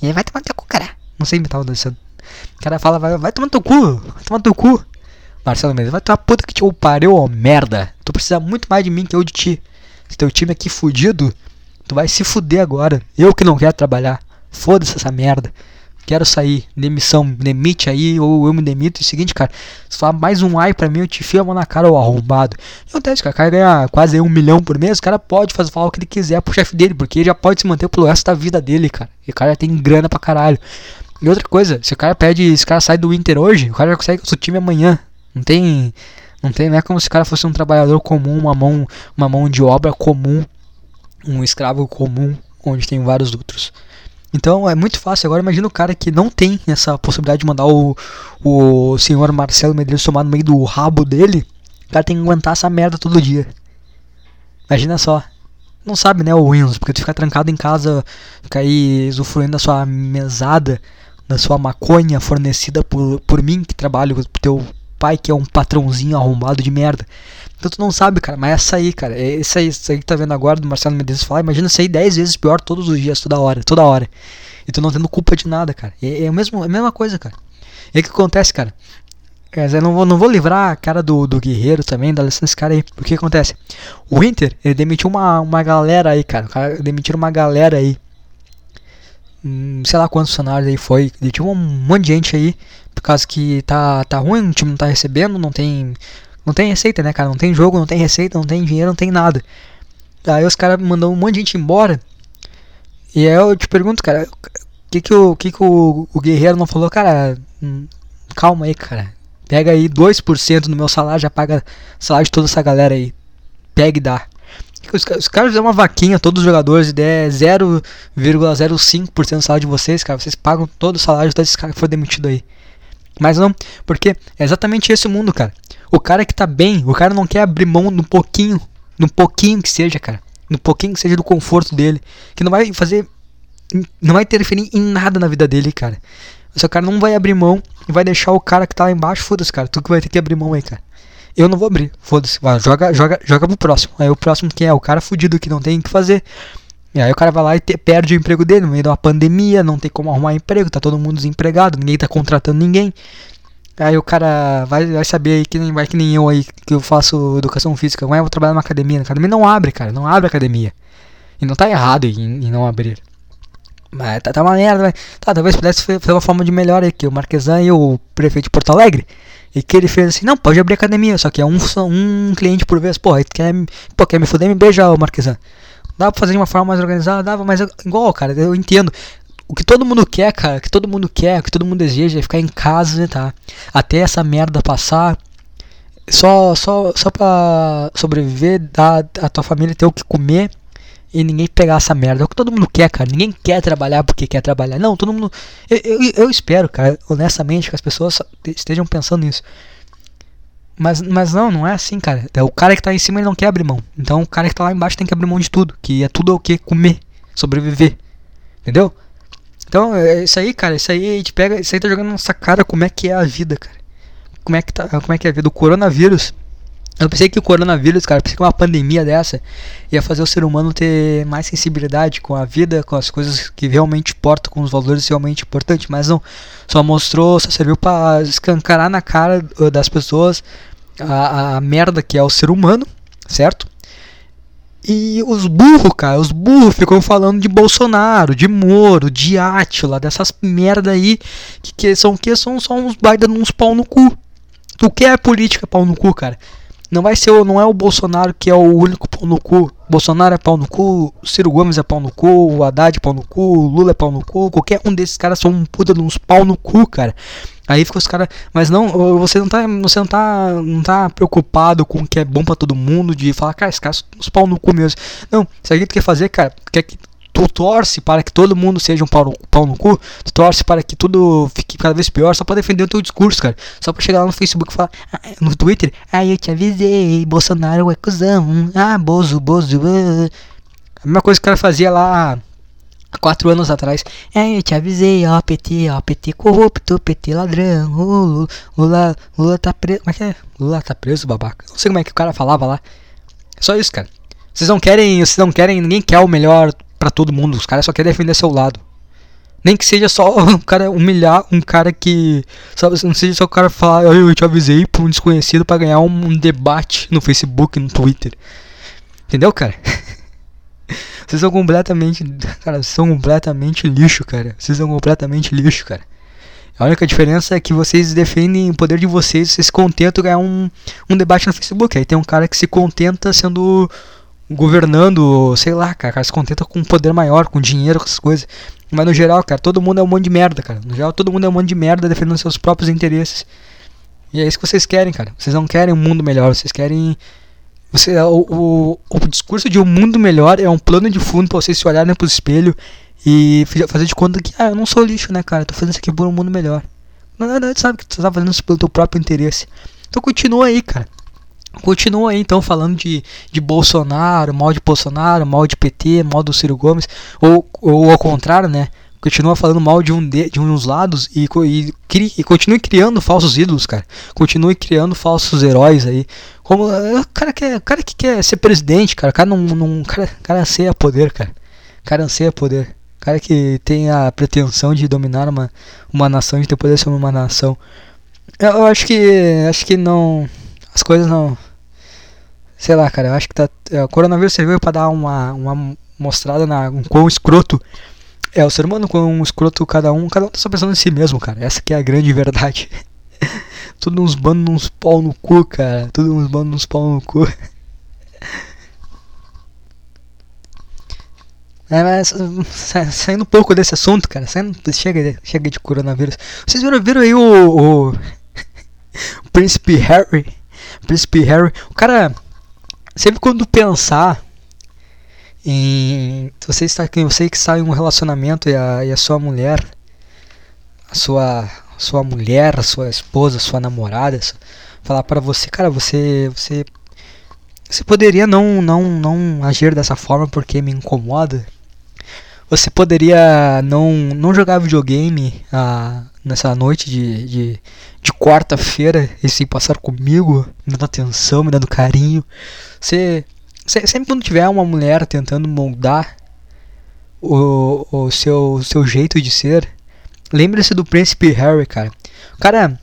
e vai tomar teu cu, cara. Não sei imitar o Alessandro. O cara fala, vai, vai tomar teu cu, vai tomar teu cu. Marcelo Mendes, vai tomar puta que te pariu, ô merda. Tu precisa muito mais de mim que eu de ti. Se teu time aqui fudido, tu vai se fuder agora. Eu que não quero trabalhar. Foda-se essa merda quero sair, demissão, demite aí, ou eu me demito. É o seguinte, cara, se falar mais um ai pra mim, eu te fio a mão na cara, ô arrombado. Acontece, cara, o cara ganha quase um milhão por mês, o cara pode fazer falar o que ele quiser pro chefe dele, porque ele já pode se manter pelo resto da vida dele, cara. E o cara tem grana pra caralho. E outra coisa, se o cara pede, se o cara sai do Inter hoje, o cara já consegue o seu time amanhã. Não tem. Não tem, não é como se o cara fosse um trabalhador comum, uma mão, uma mão de obra comum, um escravo comum, onde tem vários outros. Então é muito fácil. Agora imagina o cara que não tem essa possibilidade de mandar o, o senhor Marcelo Medeiros tomar no meio do rabo dele. O cara tem que aguentar essa merda todo dia. Imagina só. Não sabe, né, o Windows, porque tu fica trancado em casa, fica aí usufruindo da sua mesada, da sua maconha fornecida por, por mim, que trabalho pro teu pai, que é um patrãozinho arrombado de merda. Então tu não sabe, cara, mas essa aí, cara, é essa aí, essa aí que tá vendo agora do Marcelo Medeiros falar, imagina isso aí 10 vezes pior todos os dias, toda hora, toda hora. E tu não tendo culpa de nada, cara. É, é, mesmo, é a mesma coisa, cara. E o que acontece, cara? Eu não vou, não vou livrar a cara do, do Guerreiro também, da licença desse cara aí. O que acontece? O Inter, ele demitiu uma, uma galera aí, cara. O cara uma galera aí. Hum, sei lá quantos funcionários aí foi. Demitiu um monte de gente aí. Causa que tá, tá ruim, o time não tá recebendo, não tem não tem receita, né, cara? Não tem jogo, não tem receita, não tem dinheiro, não tem nada. Aí os caras mandam um monte de gente embora. E aí eu te pergunto, cara, que que o, que que o, o guerreiro não falou? Cara, hum, calma aí, cara. Pega aí 2% do meu salário, já paga salário de toda essa galera aí. Pega e dá. Os, os caras fizeram uma vaquinha, todos os jogadores, e der 0,05% do salário de vocês, cara, vocês pagam todo o salário de todos esses caras que foram demitidos aí. Mas não, porque é exatamente esse o mundo, cara. O cara que tá bem, o cara não quer abrir mão no pouquinho, no pouquinho que seja, cara. No pouquinho que seja do conforto dele. Que não vai fazer. Não vai interferir em nada na vida dele, cara. O seu cara não vai abrir mão e vai deixar o cara que tá lá embaixo, foda-se, cara. Tu que vai ter que abrir mão aí, cara. Eu não vou abrir, foda-se. Joga, joga, joga pro próximo. Aí o próximo quem é? O cara fudido que não tem o que fazer. E aí o cara vai lá e te, perde o emprego dele no meio de uma pandemia, não tem como arrumar emprego, tá todo mundo desempregado, ninguém tá contratando ninguém. Aí o cara vai, vai saber aí que nem, vai que nem eu aí, que eu faço educação física, mas eu vou trabalhar numa academia. A academia não abre, cara, não abre academia. E não tá errado em, em não abrir. Mas tá, tá uma merda, tá, talvez pudesse fazer uma forma de melhor aí, que o Marquesan e o prefeito de Porto Alegre, E que ele fez assim, não, pode abrir academia, só que é um, um cliente por vez. Pô, quer, pô, quer me foder, me beija, ô Marquesan. Dá pra fazer de uma forma mais organizada? Dava, mas igual, cara, eu entendo. O que todo mundo quer, cara, que todo mundo quer, que todo mundo deseja é ficar em casa, tá? Até essa merda passar. Só, só, só pra sobreviver, dar a tua família ter o que comer e ninguém pegar essa merda. É o que todo mundo quer, cara. Ninguém quer trabalhar porque quer trabalhar. Não, todo mundo. Eu, eu, eu espero, cara, honestamente, que as pessoas estejam pensando nisso. Mas, mas não, não é assim, cara. É o cara que tá em cima ele não quer abrir mão. Então o cara que tá lá embaixo tem que abrir mão de tudo. Que é tudo o que? Comer, sobreviver. Entendeu? Então, é isso aí, cara. Isso aí a gente pega. Isso aí tá jogando na nossa cara como é que é a vida, cara. Como é que, tá, como é, que é a vida? O coronavírus eu pensei que o coronavírus, cara, pensei que uma pandemia dessa ia fazer o ser humano ter mais sensibilidade com a vida, com as coisas que realmente importam, com os valores realmente importantes, mas não. Só mostrou, só serviu para escancarar na cara uh, das pessoas a, a merda que é o ser humano, certo? E os burros, cara, os burros ficam falando de Bolsonaro, de Moro, de Átila, dessas merda aí, que, que são que são só uns baita uns pau no cu. Tu quer política pau no cu, cara? Não vai ser, não é o Bolsonaro que é o único pau no cu. Bolsonaro é pau no cu, Ciro Gomes é pau no cu, o Haddad é pau no cu, Lula é pau no cu, qualquer um desses caras são um puta de uns pau no cu, cara. Aí fica os caras, mas não, você não tá, você não tá, não tá preocupado com o que é bom para todo mundo de falar, cara, esses caras são uns pau no cu mesmo. Não, se a gente quer fazer, cara, quer que tu torce para que todo mundo seja um pau no, pau no cu, tu torce para que tudo fique cada vez pior, só para defender o teu discurso, cara. Só para chegar lá no Facebook e falar, ah, no Twitter, ah, eu te avisei, Bolsonaro é cuzão, ah, Bozo, Bozo. Ah. A mesma coisa que o cara fazia lá há quatro anos atrás. É, eu te avisei, ó, PT, ó, PT corrupto, PT ladrão, Lula, Lula, Lula tá preso. Como é que é? Lula tá preso, babaca. Não sei como é que o cara falava lá. Só isso, cara. Vocês não querem, vocês não querem, ninguém quer o melhor para todo mundo. Os caras só querem defender seu lado. Nem que seja só um cara humilhar um cara que. Sabe, não seja só o cara falar, eu te avisei pra um desconhecido para ganhar um, debate no Facebook, no Twitter. Entendeu, cara? Vocês são completamente. Cara, vocês são completamente lixo, cara. Vocês são completamente lixo, cara. A única diferença é que vocês defendem o poder de vocês, vocês se contentam ganhar um, um debate no Facebook. Aí tem um cara que se contenta sendo governando, sei lá, cara, cara se contenta com um poder maior, com dinheiro, com essas coisas. Mas no geral, cara, todo mundo é um monte de merda, cara. No geral, todo mundo é um monte de merda defendendo seus próprios interesses. E é isso que vocês querem, cara. Vocês não querem um mundo melhor, vocês querem. Você, o, o, o discurso de um mundo melhor é um plano de fundo para vocês se olharem pro espelho e fazer de conta que, ah, eu não sou lixo, né, cara? Eu tô fazendo isso aqui por um mundo melhor. Na verdade, sabe que você tá fazendo isso pelo teu próprio interesse. Então continua aí, cara. Continua aí então falando de, de Bolsonaro, mal de Bolsonaro, mal de PT, mal do Ciro Gomes, ou, ou ao contrário, né? Continua falando mal de um de, de uns lados e, e, e continue criando falsos ídolos, cara. Continue criando falsos heróis aí. Como eh, o cara, quer, cara que quer ser presidente, cara. O cara não, não cara, cara anseia poder, cara. Cara anseia poder. Cara que tem a pretensão de dominar uma, uma nação, de ter poder sobre uma nação. Eu, eu acho que acho que não as coisas não. Sei lá, cara, eu acho que tá. É, o coronavírus serviu pra dar uma, uma mostrada na um quão escroto é o ser humano, quão escroto cada um. Cada um tá só pensando em si mesmo, cara. Essa que é a grande verdade. Tudo uns bandos uns pau no cu, cara. Tudo uns bandos uns pau no cu. É, mas saindo um pouco desse assunto, cara, saindo, chega, chega de coronavírus. Vocês viram, viram aí o, o Príncipe Harry? Príncipe Harry. O cara, sempre quando pensar em você está você que está em um relacionamento e a, e a sua mulher, a sua sua mulher, a sua esposa, a sua namorada, falar para você, cara, você você você poderia não não não agir dessa forma porque me incomoda. Você poderia não não jogar videogame ah, nessa noite de, de, de quarta-feira e se passar comigo, me dando atenção, me dando carinho. Você, você, sempre quando tiver uma mulher tentando moldar o, o seu, seu jeito de ser, lembre-se do príncipe Harry, cara. O cara,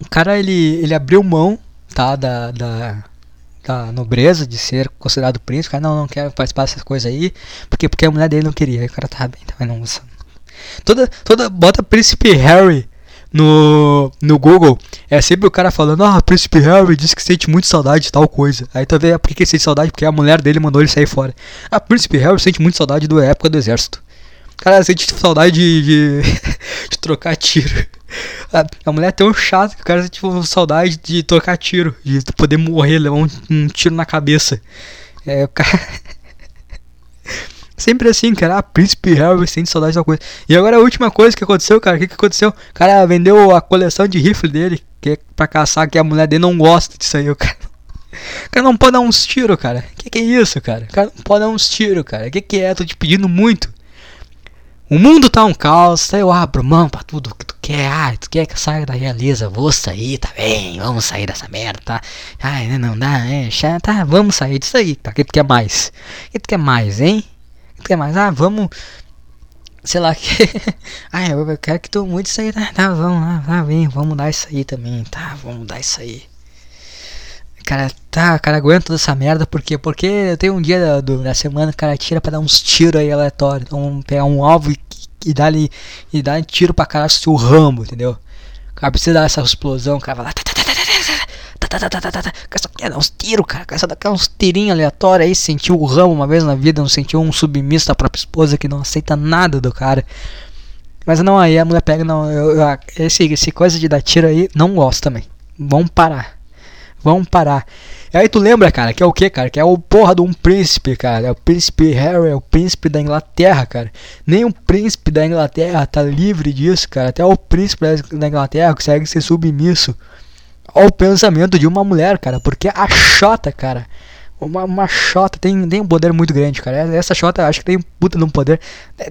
o cara ele, ele abriu mão, tá, da, da, da nobreza de ser considerado príncipe. O cara não, não quero participar dessas coisas aí, porque, porque a mulher dele não queria. O cara tá bem, tá, mas não, Toda, toda, bota Príncipe Harry. no, no Google, é sempre o cara falando, ah, Príncipe Harry disse que sente muito saudade de tal coisa. Aí tu vê por que ele sente saudade, porque a mulher dele mandou ele sair fora. Ah, Príncipe Harry sente muito saudade da época do exército. Cara, sente saudade de, de, de trocar tiro. A, a, mulher é tão chata que o cara sente tipo, saudade de trocar tiro, de poder morrer, levar um, um tiro na cabeça. É, o cara. Sempre assim, cara. Ah, Príncipe Harry sente saudade da coisa. E agora a última coisa que aconteceu, cara. O que, que aconteceu? O cara vendeu a coleção de rifle dele. Que é pra caçar, que a mulher dele não gosta disso aí, o cara. O cara não pode dar uns tiros, cara. Que que é isso, cara? O cara não pode dar uns tiros, cara. Que que é? Tô te pedindo muito. O mundo tá um caos, eu abro mão pra tudo que tu quer. Ah, tu quer que eu saia da realeza? Vou sair, tá bem, vamos sair dessa merda, tá? Ai, não dá, é chato, tá, vamos sair disso aí, tá? O que tu quer mais? O que tu quer mais, hein? Que mais? Ah, vamos. Sei lá que. ah, eu quero que tu mude isso aí, tá? Tá, vamos lá, tá, vem, vamos mudar isso aí também, tá? Vamos mudar isso aí. Cara, tá, cara aguenta toda essa merda, porque porque tem um dia da, da semana cara tira pra dar uns tiros aí aleatórios. Então pegar um alvo e, e dar ali e dar um tiro pra caralho o Rambo, entendeu? O cara precisa dar essa explosão, o cara vai lá. Só quer dar uns tiros, cara. Quer dar uns tirinhos aleatórios aí. Sentiu o ramo uma vez na vida, não sentiu um submisso da própria esposa que não aceita nada do cara. Mas não, aí a mulher pega, não. Eu, eu, esse, esse coisa de dar tiro aí, não gosto também. Vamos parar. Vamos parar. E aí tu lembra, cara, que é o que, cara? Que é o porra de um príncipe, cara. É o príncipe Harry, é o príncipe da Inglaterra, cara. Nem o príncipe da Inglaterra tá livre disso, cara. Até o príncipe da Inglaterra consegue ser submisso ao pensamento de uma mulher, cara. Porque a Xota, cara, uma, uma Xota tem, tem um poder muito grande, cara. Essa Xota acho que tem puta de um poder.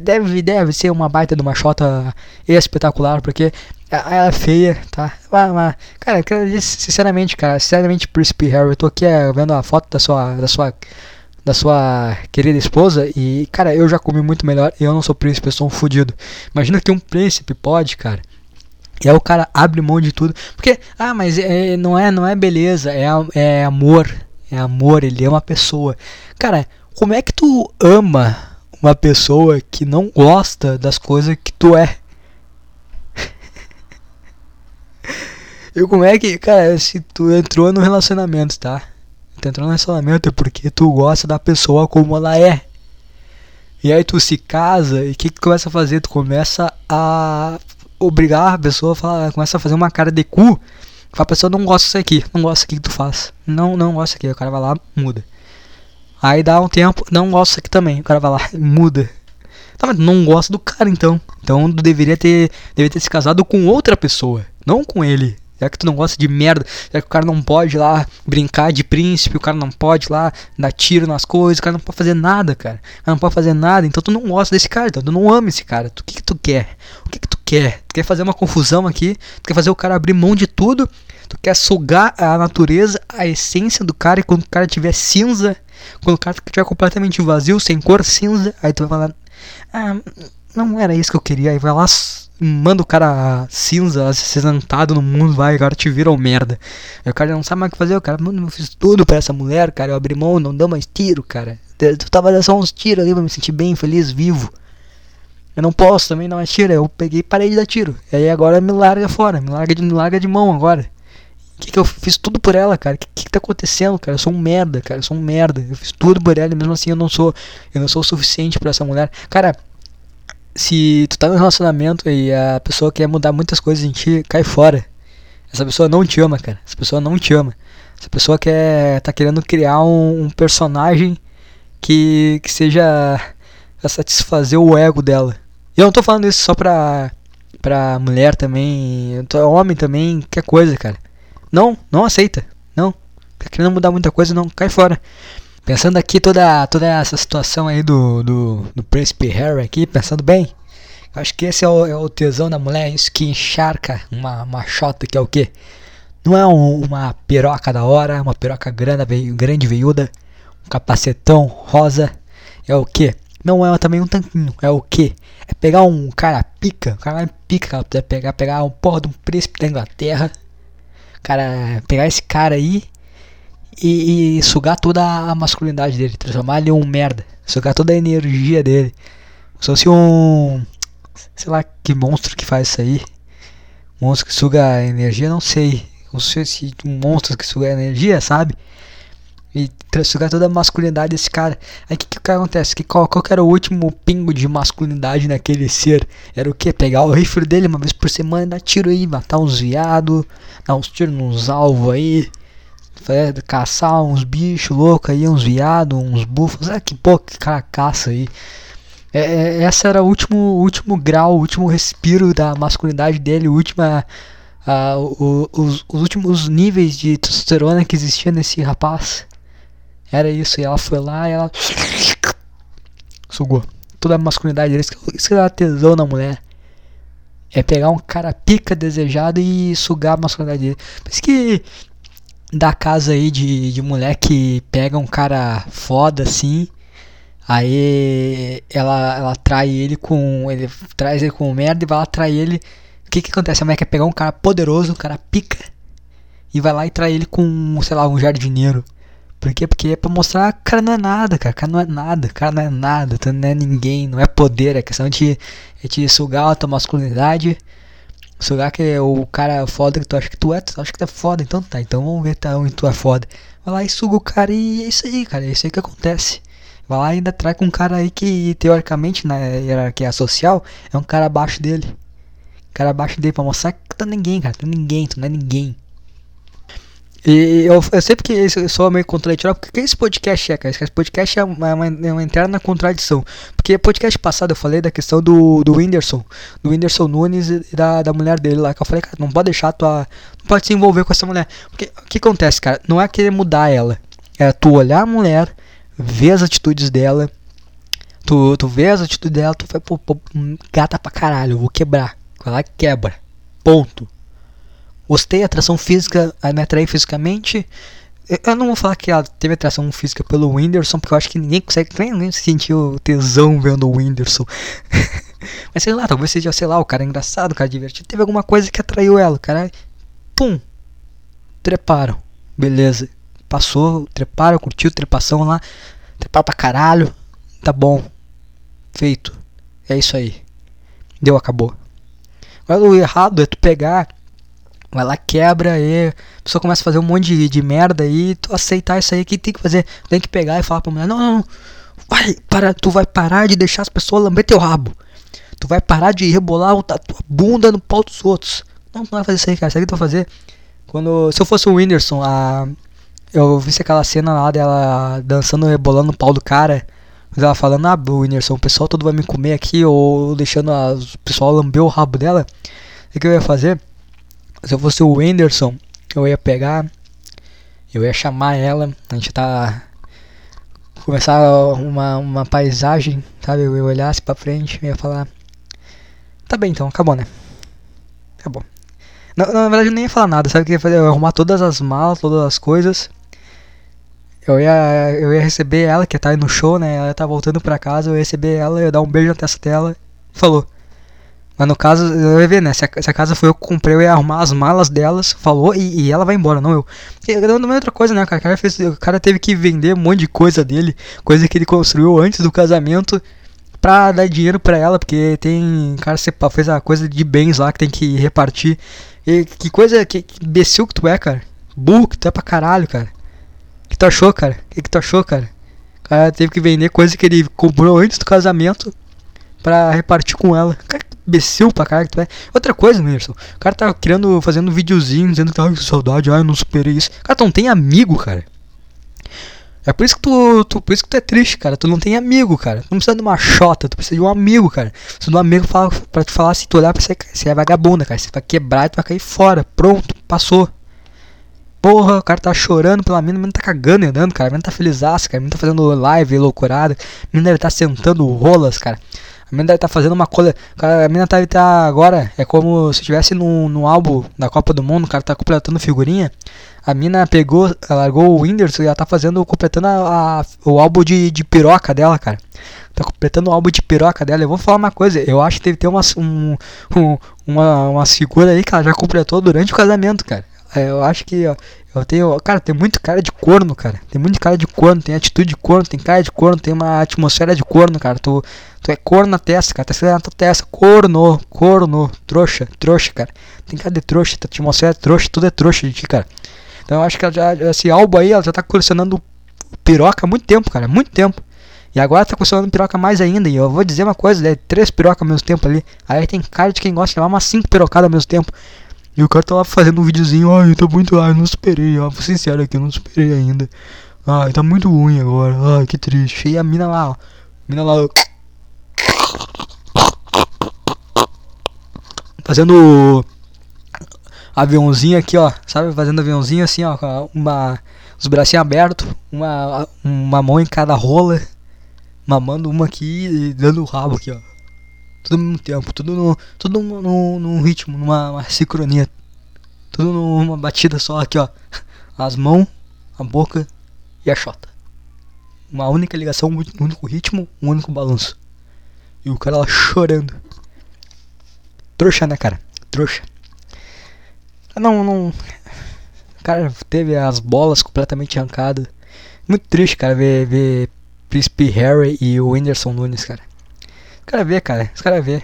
Deve, deve ser uma baita de uma Xota espetacular, porque ela é feia, tá? Mas, cara, sinceramente, cara, sinceramente, Príncipe Harry, eu tô aqui é, vendo a foto da sua, da sua, da sua querida esposa e, cara, eu já comi muito melhor e eu não sou príncipe, eu sou um fudido. Imagina que um príncipe pode, cara. E aí o cara abre mão de tudo. Porque, ah, mas é, não é não é beleza, é, é amor. É amor, ele ama a pessoa. Cara, como é que tu ama uma pessoa que não gosta das coisas que tu é? E como é que, cara, se tu entrou no relacionamento, tá? Tu entrou no relacionamento é porque tu gosta da pessoa como ela é. E aí tu se casa e o que, que tu começa a fazer? Tu começa a obrigar a pessoa a falar, começa a fazer uma cara de cu. A pessoa não gosta disso aqui, não gosta aqui que tu faz. Não, não gosta aqui. O cara vai lá, muda. Aí dá um tempo, não gosta aqui também. O cara vai lá, muda. Tá, mas não gosta do cara então. Então deveria ter, deveria ter se casado com outra pessoa, não com ele. Será que tu não gosta de merda? Será que o cara não pode lá brincar de príncipe? O cara não pode lá dar tiro nas coisas? O cara não pode fazer nada, cara. O cara não pode fazer nada. Então tu não gosta desse cara. Então tu não ama esse cara. O que, que tu quer? O que, que tu quer? Tu quer fazer uma confusão aqui? Tu quer fazer o cara abrir mão de tudo? Tu quer sugar a natureza, a essência do cara. E quando o cara tiver cinza, quando o cara estiver completamente vazio, sem cor cinza, aí tu vai falar: Ah, não era isso que eu queria. Aí vai lá manda o cara cinza, acinzentado no mundo, vai, agora te vira um merda. Aí o cara não sabe mais o que fazer, o cara, mano, eu fiz tudo pra essa mulher, cara, eu abri mão, não dou mais tiro, cara. Tu tava dando só uns tiros ali pra me sentir bem, feliz, vivo. Eu não posso também dar mais tiro, eu peguei e parei de dar tiro. E aí agora me larga fora, me larga de, me larga de mão agora. Que, que eu fiz tudo por ela, cara? O que, que, que tá acontecendo, cara? Eu sou um merda, cara. Eu sou um merda. Eu fiz tudo por ela e mesmo assim eu não sou. Eu não sou o suficiente para essa mulher. Cara, se tu tá num relacionamento e a pessoa quer mudar muitas coisas em ti, cai fora. Essa pessoa não te ama, cara. Essa pessoa não te ama. Essa pessoa quer tá querendo criar um, um personagem que, que seja pra satisfazer o ego dela. E eu não tô falando isso só pra, pra mulher também, homem também, qualquer coisa, cara. Não, não aceita. Não. Tá querendo mudar muita coisa, não, cai fora. Pensando aqui toda, toda essa situação aí do, do, do Príncipe Harry aqui, pensando bem, acho que esse é o, é o tesão da mulher, isso que encharca uma, uma chota que é o quê? Não é um, uma piroca da hora, uma piroca grande, grande veiuda, um capacetão rosa, é o quê? Não é também um tanquinho, é o quê? É pegar um cara pica, um cara pica pegar, pegar um porra de um príncipe da Inglaterra, cara, pegar esse cara aí e, e, sugar toda a masculinidade dele, transformar ele em um merda, sugar toda a energia dele. Se fosse um. Sei lá que monstro que faz isso aí. monstro que suga energia, não sei. Sei se um monstro que suga energia, sabe? E sugar toda a masculinidade desse cara. Aí o que, que, que acontece? Que qual, qual que era o último pingo de masculinidade naquele ser? Era o que? Pegar o rifle dele uma vez por semana e dar tiro aí, matar uns viados, dar uns tiros nos alvos aí. Caçar uns bichos loucos aí, uns viados, uns búfalos. Ah, que pô, que cara caça aí. É, é, essa era o último, último grau, o último respiro da masculinidade dele, última, uh, o, os, os últimos níveis de testosterona que existia nesse rapaz. Era isso, e ela foi lá e ela sugou toda a masculinidade dele. Isso que dá tesão na mulher. É pegar um cara pica desejado e sugar a masculinidade dele. Por isso que da casa aí de, de mulher que pega um cara foda assim. Aí ela, ela trai ele com. Ele traz ele com merda e vai lá trair ele. O que que acontece? A mulher quer pegar um cara poderoso, um cara pica. E vai lá e trai ele com, sei lá, um jardineiro. Por quê? Porque é pra mostrar que o cara não é nada, cara. O cara não é nada, o cara não é nada, tu não é ninguém, não é poder, é questão de, é de sugar a tua masculinidade. Sugar que é o cara foda que tu acha que tu é, tu acha que tu é foda, então tá, então vamos ver tá, onde tu é foda. Vai lá e suga o cara e é isso aí, cara, é isso aí que acontece. Vai lá e ainda traz com um cara aí que, teoricamente, na hierarquia social, é um cara abaixo dele. Um cara abaixo dele pra mostrar que tu é ninguém, cara, tu é ninguém, tu não é ninguém. E eu, eu sei porque sou meio contraditório, porque esse podcast é, cara? Esse podcast é uma, uma, é uma interna contradição. Porque podcast passado eu falei da questão do, do Whindersson, do Whindersson Nunes e da, da mulher dele lá, que eu falei, cara, não pode deixar tua. Não pode se envolver com essa mulher. Porque o que acontece, cara? Não é querer mudar ela. É tu olhar a mulher, ver as atitudes dela. Tu, tu vê as atitudes dela, tu vai, pô, pô, gata pra caralho, eu vou quebrar. Vai lá e quebra. Ponto. Gostei, atração física, me atraí fisicamente. Eu não vou falar que ela teve atração física pelo Whindersson, porque eu acho que ninguém consegue nem, sentir o tesão vendo o Whindersson. Mas sei lá, talvez seja, sei lá, o cara é engraçado, o cara é divertido. Teve alguma coisa que atraiu ela, o cara. Pum! Treparam. Beleza. Passou, treparam, curtiu, trepação lá. Treparam pra caralho. Tá bom. Feito. É isso aí. Deu, acabou. Agora o errado é tu pegar Lá, quebra aí, a pessoa começa a fazer um monte de, de merda aí, tu aceitar isso aí, que tem que fazer? Tem que pegar e falar pra mulher, não, não, não, vai, para, tu vai parar de deixar as pessoas lamber teu rabo. Tu vai parar de rebolar a tua bunda no pau dos outros. Não, não vai fazer isso aí, cara, isso aí que tu vai fazer. Quando, se eu fosse o Whindersson, a, eu vi aquela cena lá dela dançando, rebolando no pau do cara. Mas ela falando, ah, Whindersson, o pessoal todo vai me comer aqui, ou deixando a, o pessoal lamber o rabo dela. O que eu ia fazer? Se eu fosse o Wenderson, eu ia pegar, eu ia chamar ela, a gente tá começar uma, uma paisagem, sabe? Eu olhasse pra frente e ia falar. Tá bem então, acabou né? Acabou. Na, na verdade eu nem ia falar nada, sabe o que eu ia fazer? Eu ia arrumar todas as malas, todas as coisas. Eu ia, eu ia receber ela, que tá aí no show, né? Ela tá voltando pra casa, eu ia receber ela, eu ia dar um beijo na testa dela. Falou. Mas no caso, ia ver, né? Se a, se a, casa foi eu que comprei, eu ia arrumar as malas delas, falou, e, e ela vai embora, não eu. E também outra coisa, né, cara? O cara, fez, o cara teve que vender um monte de coisa dele, coisa que ele construiu antes do casamento, pra dar dinheiro pra ela, porque tem. cara fez a coisa de bens lá que tem que repartir. E que coisa, que, que imbecil que tu é, cara. Burro que tu é pra caralho, cara. Que tu achou, cara? Que, que tu achou, cara? O cara teve que vender coisa que ele comprou antes do casamento pra repartir com ela. Cara, imbecil pra caralho que tu é. Outra coisa, Merson, o cara tá criando, fazendo videozinho, dizendo que com saudade, ai, eu não superei isso. Cara, tu não tem amigo, cara. É por isso que tu, tu, por isso que tu é triste, cara. Tu não tem amigo, cara. Tu não precisa de uma chota, tu precisa de um amigo, cara. De um amigo pra, pra te falar se tu olhar pra você, você é vagabunda, cara. Você vai quebrar e tu vai cair fora. Pronto, passou. Porra, o cara tá chorando pela mina, a mina tá cagando e andando, cara. A mina tá felizaça, cara. A mina tá fazendo live loucurada. A mina deve tá sentando rolas, cara. A mina deve estar tá fazendo uma coisa. A mina deve estar tá agora. É como se estivesse no, no álbum da Copa do Mundo, o cara tá completando figurinha. A mina pegou, largou o Whindersson e ela tá fazendo, completando a, a, o álbum de, de piroca dela, cara. Tá completando o álbum de piroca dela. Eu vou falar uma coisa, eu acho que deve ter umas, um, um, uma, uma figura aí que ela já completou durante o casamento, cara. É, eu acho que, ó, Eu tenho. Cara, tem muito cara de corno, cara. Tem muito cara de corno, tem atitude de corno, tem cara de corno, tem uma atmosfera de corno, cara. Tu, tu é corno na testa, cara. Tá escrito na tua testa. Corno, corno, trouxa, trouxa, cara. Tem cara de trouxa, tua atmosfera é trouxa, tudo é trouxa de ti, cara. Então eu acho que já, esse álbum aí, ela já tá colecionando piroca há muito tempo, cara. Muito tempo. E agora tá colecionando piroca mais ainda. E eu vou dizer uma coisa, é três pirocas ao mesmo tempo ali. Aí tem cara de quem gosta de levar umas cinco pirocadas ao mesmo tempo. E o cara tá lá fazendo um videozinho, ai, tá muito, ai, não superei, ó, vou sincero aqui, eu não superei ainda. Ai, tá muito ruim agora, ai, que triste. E a mina lá, ó, mina lá, ó, fazendo aviãozinho aqui, ó, sabe, fazendo aviãozinho assim, ó, com uma, os bracinhos abertos, uma, uma mão em cada rola, mamando uma aqui e dando o rabo aqui, ó. Tudo no mesmo tempo, tudo no, tudo no, num ritmo, numa sincronia. Tudo numa batida só aqui, ó. As mãos, a boca e a chota. Uma única ligação, um único ritmo, um único balanço. E o cara lá chorando. Trouxa, né, cara? Trouxa. Não, não. O cara teve as bolas completamente arrancadas. Muito triste, cara, ver, ver Príncipe Harry e o Whindersson Nunes, cara. Caras vê, cara. Os caras vê.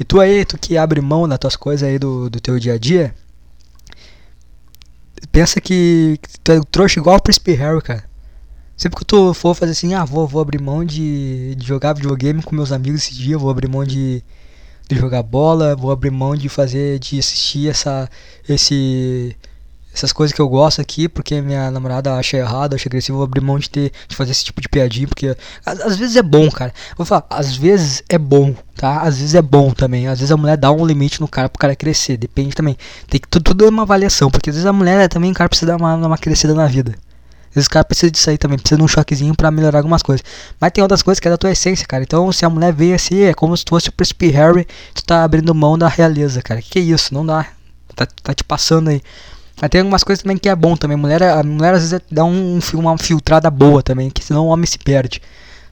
E tu aí, tu que abre mão das tuas coisas aí do, do teu dia a dia. Pensa que, que tu é um trouxa igual o Príncipe Harry, cara. Sempre que tu for fazer assim, ah, vou, vou abrir mão de, de jogar videogame com meus amigos esse dia, vou abrir mão de, de jogar bola, vou abrir mão de fazer, de assistir essa, esse, essas coisas que eu gosto aqui, porque minha namorada acha errado, acha agressivo, vou abrir mão de ter de fazer esse tipo de piadinha, porque às, às, vezes é bom, cara. Vou falar, às vezes é bom, tá? Às vezes é bom também. Às vezes a mulher dá um limite no cara pro cara crescer, depende também. Tem que tudo, tudo é uma avaliação, porque às vezes a mulher também cara precisa dar uma, uma crescida na vida. Às vezes o cara precisa disso aí também, precisa de um choquezinho pra melhorar algumas coisas. Mas tem outras coisas que é da tua essência, cara. Então, se a mulher veio assim, é como se fosse o príncipe Harry, tu tá abrindo mão da realeza, cara. Que que é isso? Não dá. Tá, tá te passando aí. Mas tem algumas coisas também que é bom também. A mulher, a mulher às vezes dá um, uma filtrada boa também, que senão o homem se perde.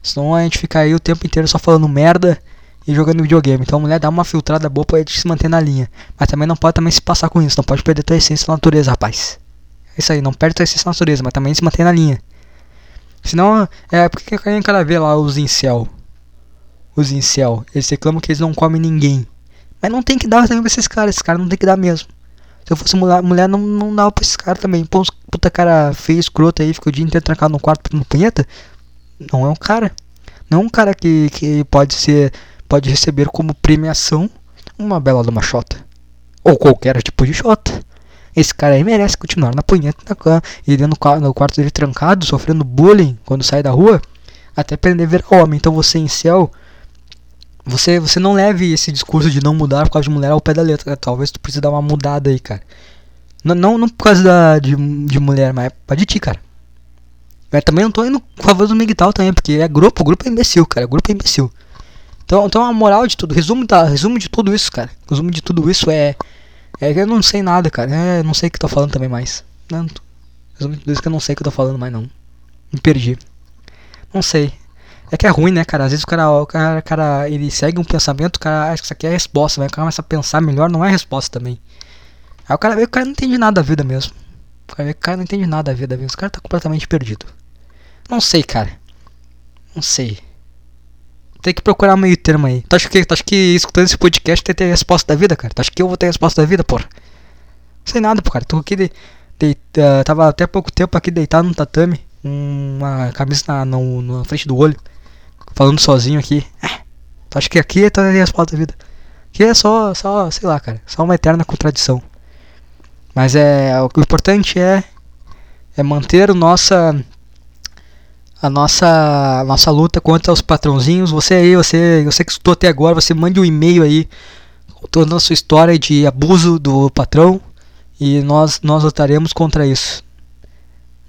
Senão a gente fica aí o tempo inteiro só falando merda e jogando videogame. Então a mulher dá uma filtrada boa pra gente se manter na linha. Mas também não pode também se passar com isso. Não pode perder tua essência da natureza, rapaz. É isso aí, não perde tua essência da natureza, mas também se manter na linha. Senão, é porque a cara vê lá os incel. Os incel. Eles reclamam que eles não comem ninguém. Mas não tem que dar também pra esses caras. Esses caras não tem que dar mesmo. Se eu fosse mulher, mulher não, não dava pra esse cara também. Pô, puta cara feio, escroto aí, fica o dia inteiro trancado no quarto no punheta. Não é um cara. Não é um cara que, que pode ser. Pode receber como premiação uma bela de uma xota. Ou qualquer tipo de xota. Esse cara aí merece continuar na punheta na cama. E dentro no quarto dele trancado, sofrendo bullying quando sai da rua. Até aprender a ver homem. Então você em céu você, você não leve esse discurso de não mudar por causa de mulher ao pé da letra. Talvez tu precise dar uma mudada aí, cara. Não, não, não por causa da, de, de mulher, mas é de ti, cara. Eu também não tô indo com favor do Miguel também, porque é grupo, grupo é imbecil, cara. Grupo é imbecil. Então, então a moral de tudo, resumo, da, resumo de tudo isso, cara. Resumo de tudo isso é. É que eu não sei nada, cara. É, não sei o que tô falando também mais. Não, resumo de tudo isso que eu não sei o que eu tô falando mais, não. Me perdi. Não sei. É que é ruim, né, cara? Às vezes o cara, o cara, cara ele segue um pensamento, o cara acha que isso aqui é a resposta, cara começa a pensar melhor, não é a resposta também. Aí o cara vê que o cara não entende nada da vida mesmo. O cara vê que o cara não entende nada da vida mesmo. O cara tá completamente perdido. Não sei, cara. Não sei. Tem que procurar meio termo aí. Tu acha que, tu acha que escutando esse podcast tem ter a resposta da vida, cara? Tu acha que eu vou ter a resposta da vida, porra? Não sei nada, pô, cara. Tô aqui de, de, uh, tava até pouco tempo aqui deitado no tatame. Uma camisa na, na frente do olho falando sozinho aqui. É, acho que aqui é toda a resposta da vida. Aqui é só, só, sei lá, cara, só uma eterna contradição. Mas é, o, o importante é é manter nossa a nossa a nossa luta contra os patrãozinhos. Você aí, você, você que escutou até agora, você mande um e-mail aí contando a sua história de abuso do patrão e nós nós lutaremos contra isso.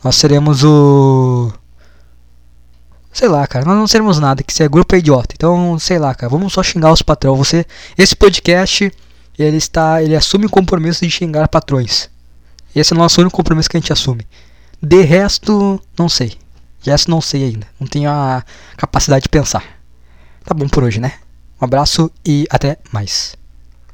Nós seremos o Sei lá, cara, nós não seremos nada, que se é grupo é idiota. Então, sei lá, cara, vamos só xingar os patrões. Você, esse podcast, ele está, ele assume o compromisso de xingar patrões. Esse é o nosso único compromisso que a gente assume. De resto, não sei. De resto, não sei ainda. Não tenho a capacidade de pensar. Tá bom por hoje, né? Um abraço e até mais.